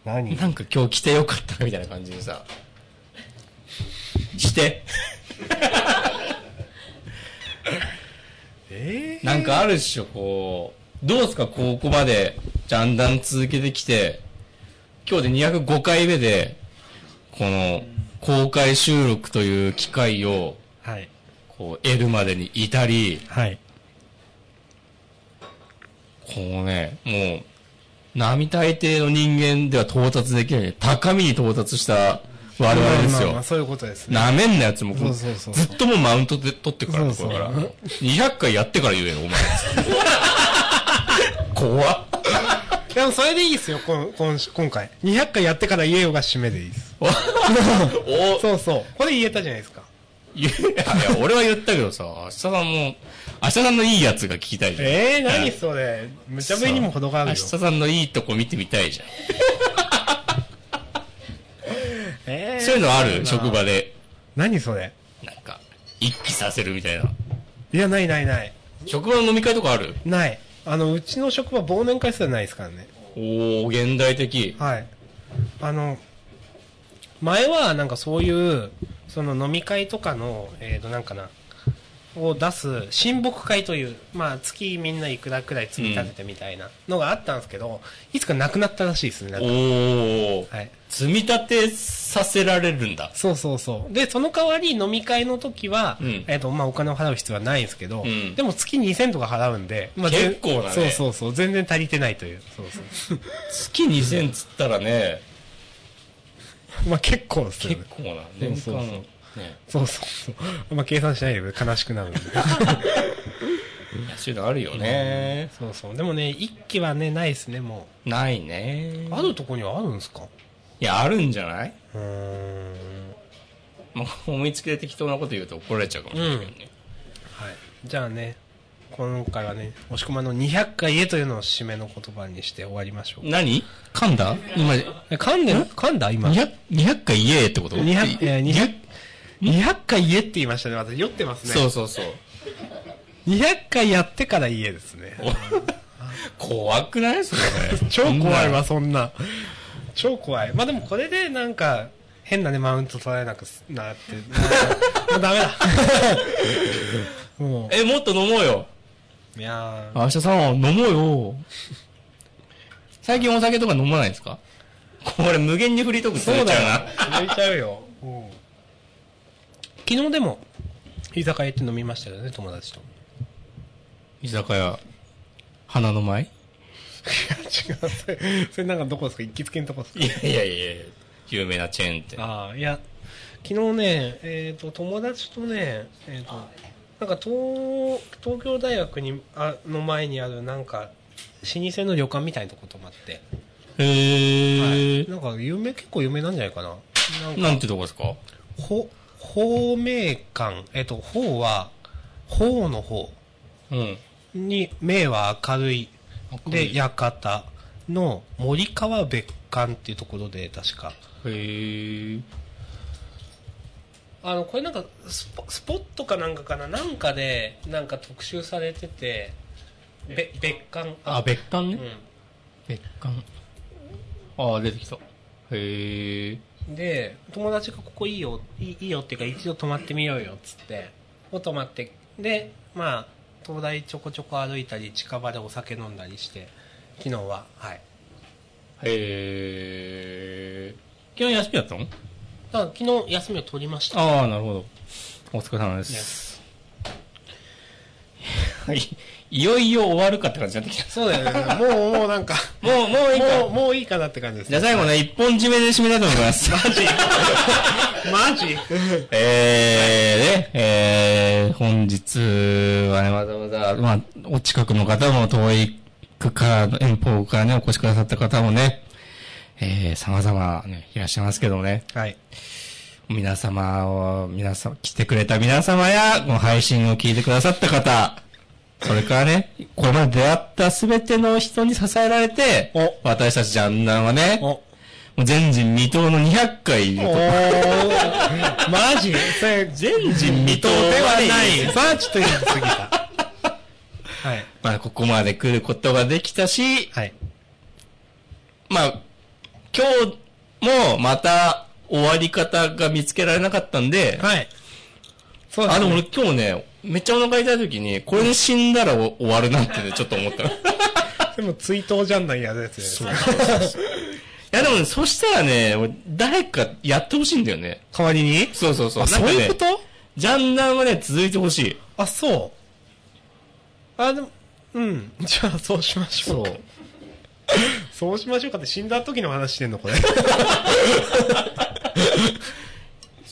何？なんか今日来てよかったなみたいな感じでさ。して。えなんかあるっしょ、こう。どうですか、ここまで、じゃんだん続けてきて、今日で205回目で、この、公開収録という機会を、ー、はい。こう、得るまでに至り、はい。こうね、もう、並大抵の人間では到達できない、高みに到達した我々ですよまあまあまあ。そういうことですね。なめんなやつもそうそうそうずっともうマウントで取ってくから、そうそうこれから。200回やってから言えよ、お前。怖っ。でもそれでいいですよ、今今回。200回やってから言えよが締めでいいです。お、そうそう。これ言えたじゃないですか。いや、いや俺は言ったけどさ、明日さんも、明日さんのいいやつが聞きたいじゃん。えー、何それ。無茶ぶりにも程があるよ明日。さんのいいとこ見てみたいじゃん。えーそういうのある？職場で。何それ？なんか、一気させるみたいな。いや、ないないない。職場の飲み会とかある？ない。あの、うちの職場忘年会すらないですからね。おー、現代的。はい。あの、前はなんかそういう、その飲み会とかの、えっ、と、なんかな、を出す親睦会という、まあ月みんないくらくらい積み立ててみたいなのがあったんですけど、いつかなくなったらしいですね。なんかおー、はい。積み立てさせられるんだ。そうそうそう。で、その代わり飲み会の時は、うんえっ、と、まあお金を払う必要はないんですけど、うんでも月2000とか払うんで、まあ、全結構だねそうそうそう。全然足りてないという。そうそう。月2000つったらね、まあ結構ですよね。結構な。年間、そうそうそうね。そうそうそう。まあ計算しないで悲しくなるんで。そういうのあるよね。そうそう。でもね、一期はね、ないですね、もないねう。。あるとこにはあるんですか？いや、あるんじゃない？うーん。もう思いつきで適当なこと言うと怒られちゃうかもしれないけどね。はい。じゃあね、今回はね、押し込まの200回へというのを締めの言葉にして終わりましょう。何？噛んだ？今、え噛んでる？噛んだ？今。200、200回言えってこと？200、えー、200、200回言えって言いましたね。私酔ってますね。そうそうそう。200回やってから言えですね。怖くないそれ。超怖いわ、そんな。超怖い。まあでもこれでなんか、変なね、マウント取られなくなって、もうダメだ。もえ、もっと飲もうよ。う、いやー明日さん、飲もうよ。最近お酒とか飲まないんですか？これ無限にフリートークそうだよな。。抜いちゃうよ。昨日でも、居酒屋行って飲みましたよね、友達と。居酒屋、花の舞違う、それ、それなんかどこですか？行きつけのとこですか？いやいやいやいや有名なチェーン店。ああ、いや、昨日ね、えっ、と、友達とね、えっ、と、なんか東、東京大学に、あの前にある、なんか、老舗の旅館みたいなとこ泊まって、へー。はい。なんか、有名、結構有名なんじゃないかな。なんか、なんてとこですか？ほ、方名館、えっ、と、方は、方の方うん。に、名は明るい、で、館の森川別館っていうところで、確か。へー。あの、これなんかスポ、スポットかなんかかな？なんかで、なんか特集されてて、べ、別館。あ、別館ね。うん。別館。あー、出てきた。へー。で友達がここいいよいいよっていうか一度泊まってみようよっつってを泊まってでまあ東大ちょこちょこ歩いたり近場でお酒飲んだりして昨日ははいへえ。昨日休みだったの？だから昨日休みを取りましたああ、なるほど。お疲れ様です。はい。いよいよ終わるかって感じになってきた。そうだよね。もうもうなんか。もう、もういいか。もうもういいかなって感じですじゃあ最後ね、一本締めで締めたいと思います。マジ？マジ？えー、ね、えー、本日はね、わざわざ、まあ、お近くの方も遠い区から、遠方からね、お越しくださった方もね、えー、様々ね、いらっしゃいますけどね、はい。皆様を、皆様、来てくれた皆様や、この配信を聞いてくださった方、それからね、これまで出会ったすべての人に支えられてお、私たちジャンナンはね、お。もう前人未到の200回いるおと。ーマジ？それ前人未到ではい。ない。さあちょっと言い過ぎた。はい。まあ、ここまで来ることができたし、はい。まあ、今日もまた終わり方が見つけられなかったんで、はいそうであの、すね俺今日ね、めっちゃお腹痛い時に、これで死んだらお終わるなってね、ちょっと思った。でも追悼じゃんないやるやつですねやでもね、そしたらね、俺誰かやってほしいんだよね。代わりに？そうそうそう。あそういうこと？ジャンダンはね、続いてほしい。あそう。あでもうん。じゃあそうしましょうか。そう。そうしましょうかって死んだ時の話してんのこれ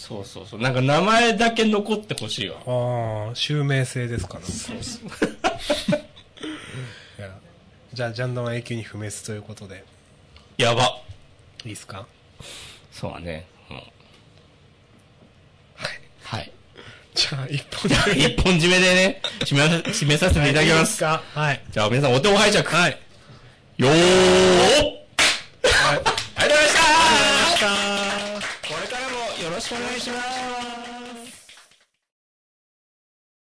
そうそうそう。なんか名前だけ残ってほしいわ。ああ襲名制ですかね いやじゃあジャンダンは永久に不滅ということでやば。いいですか？そうだね。うんはい。じゃあ一本で 一本締めでね、締めさ締めさせていただきま。いいですすか？はいじゃあ皆さんお手を拝借。はいよーはいしくお願いします。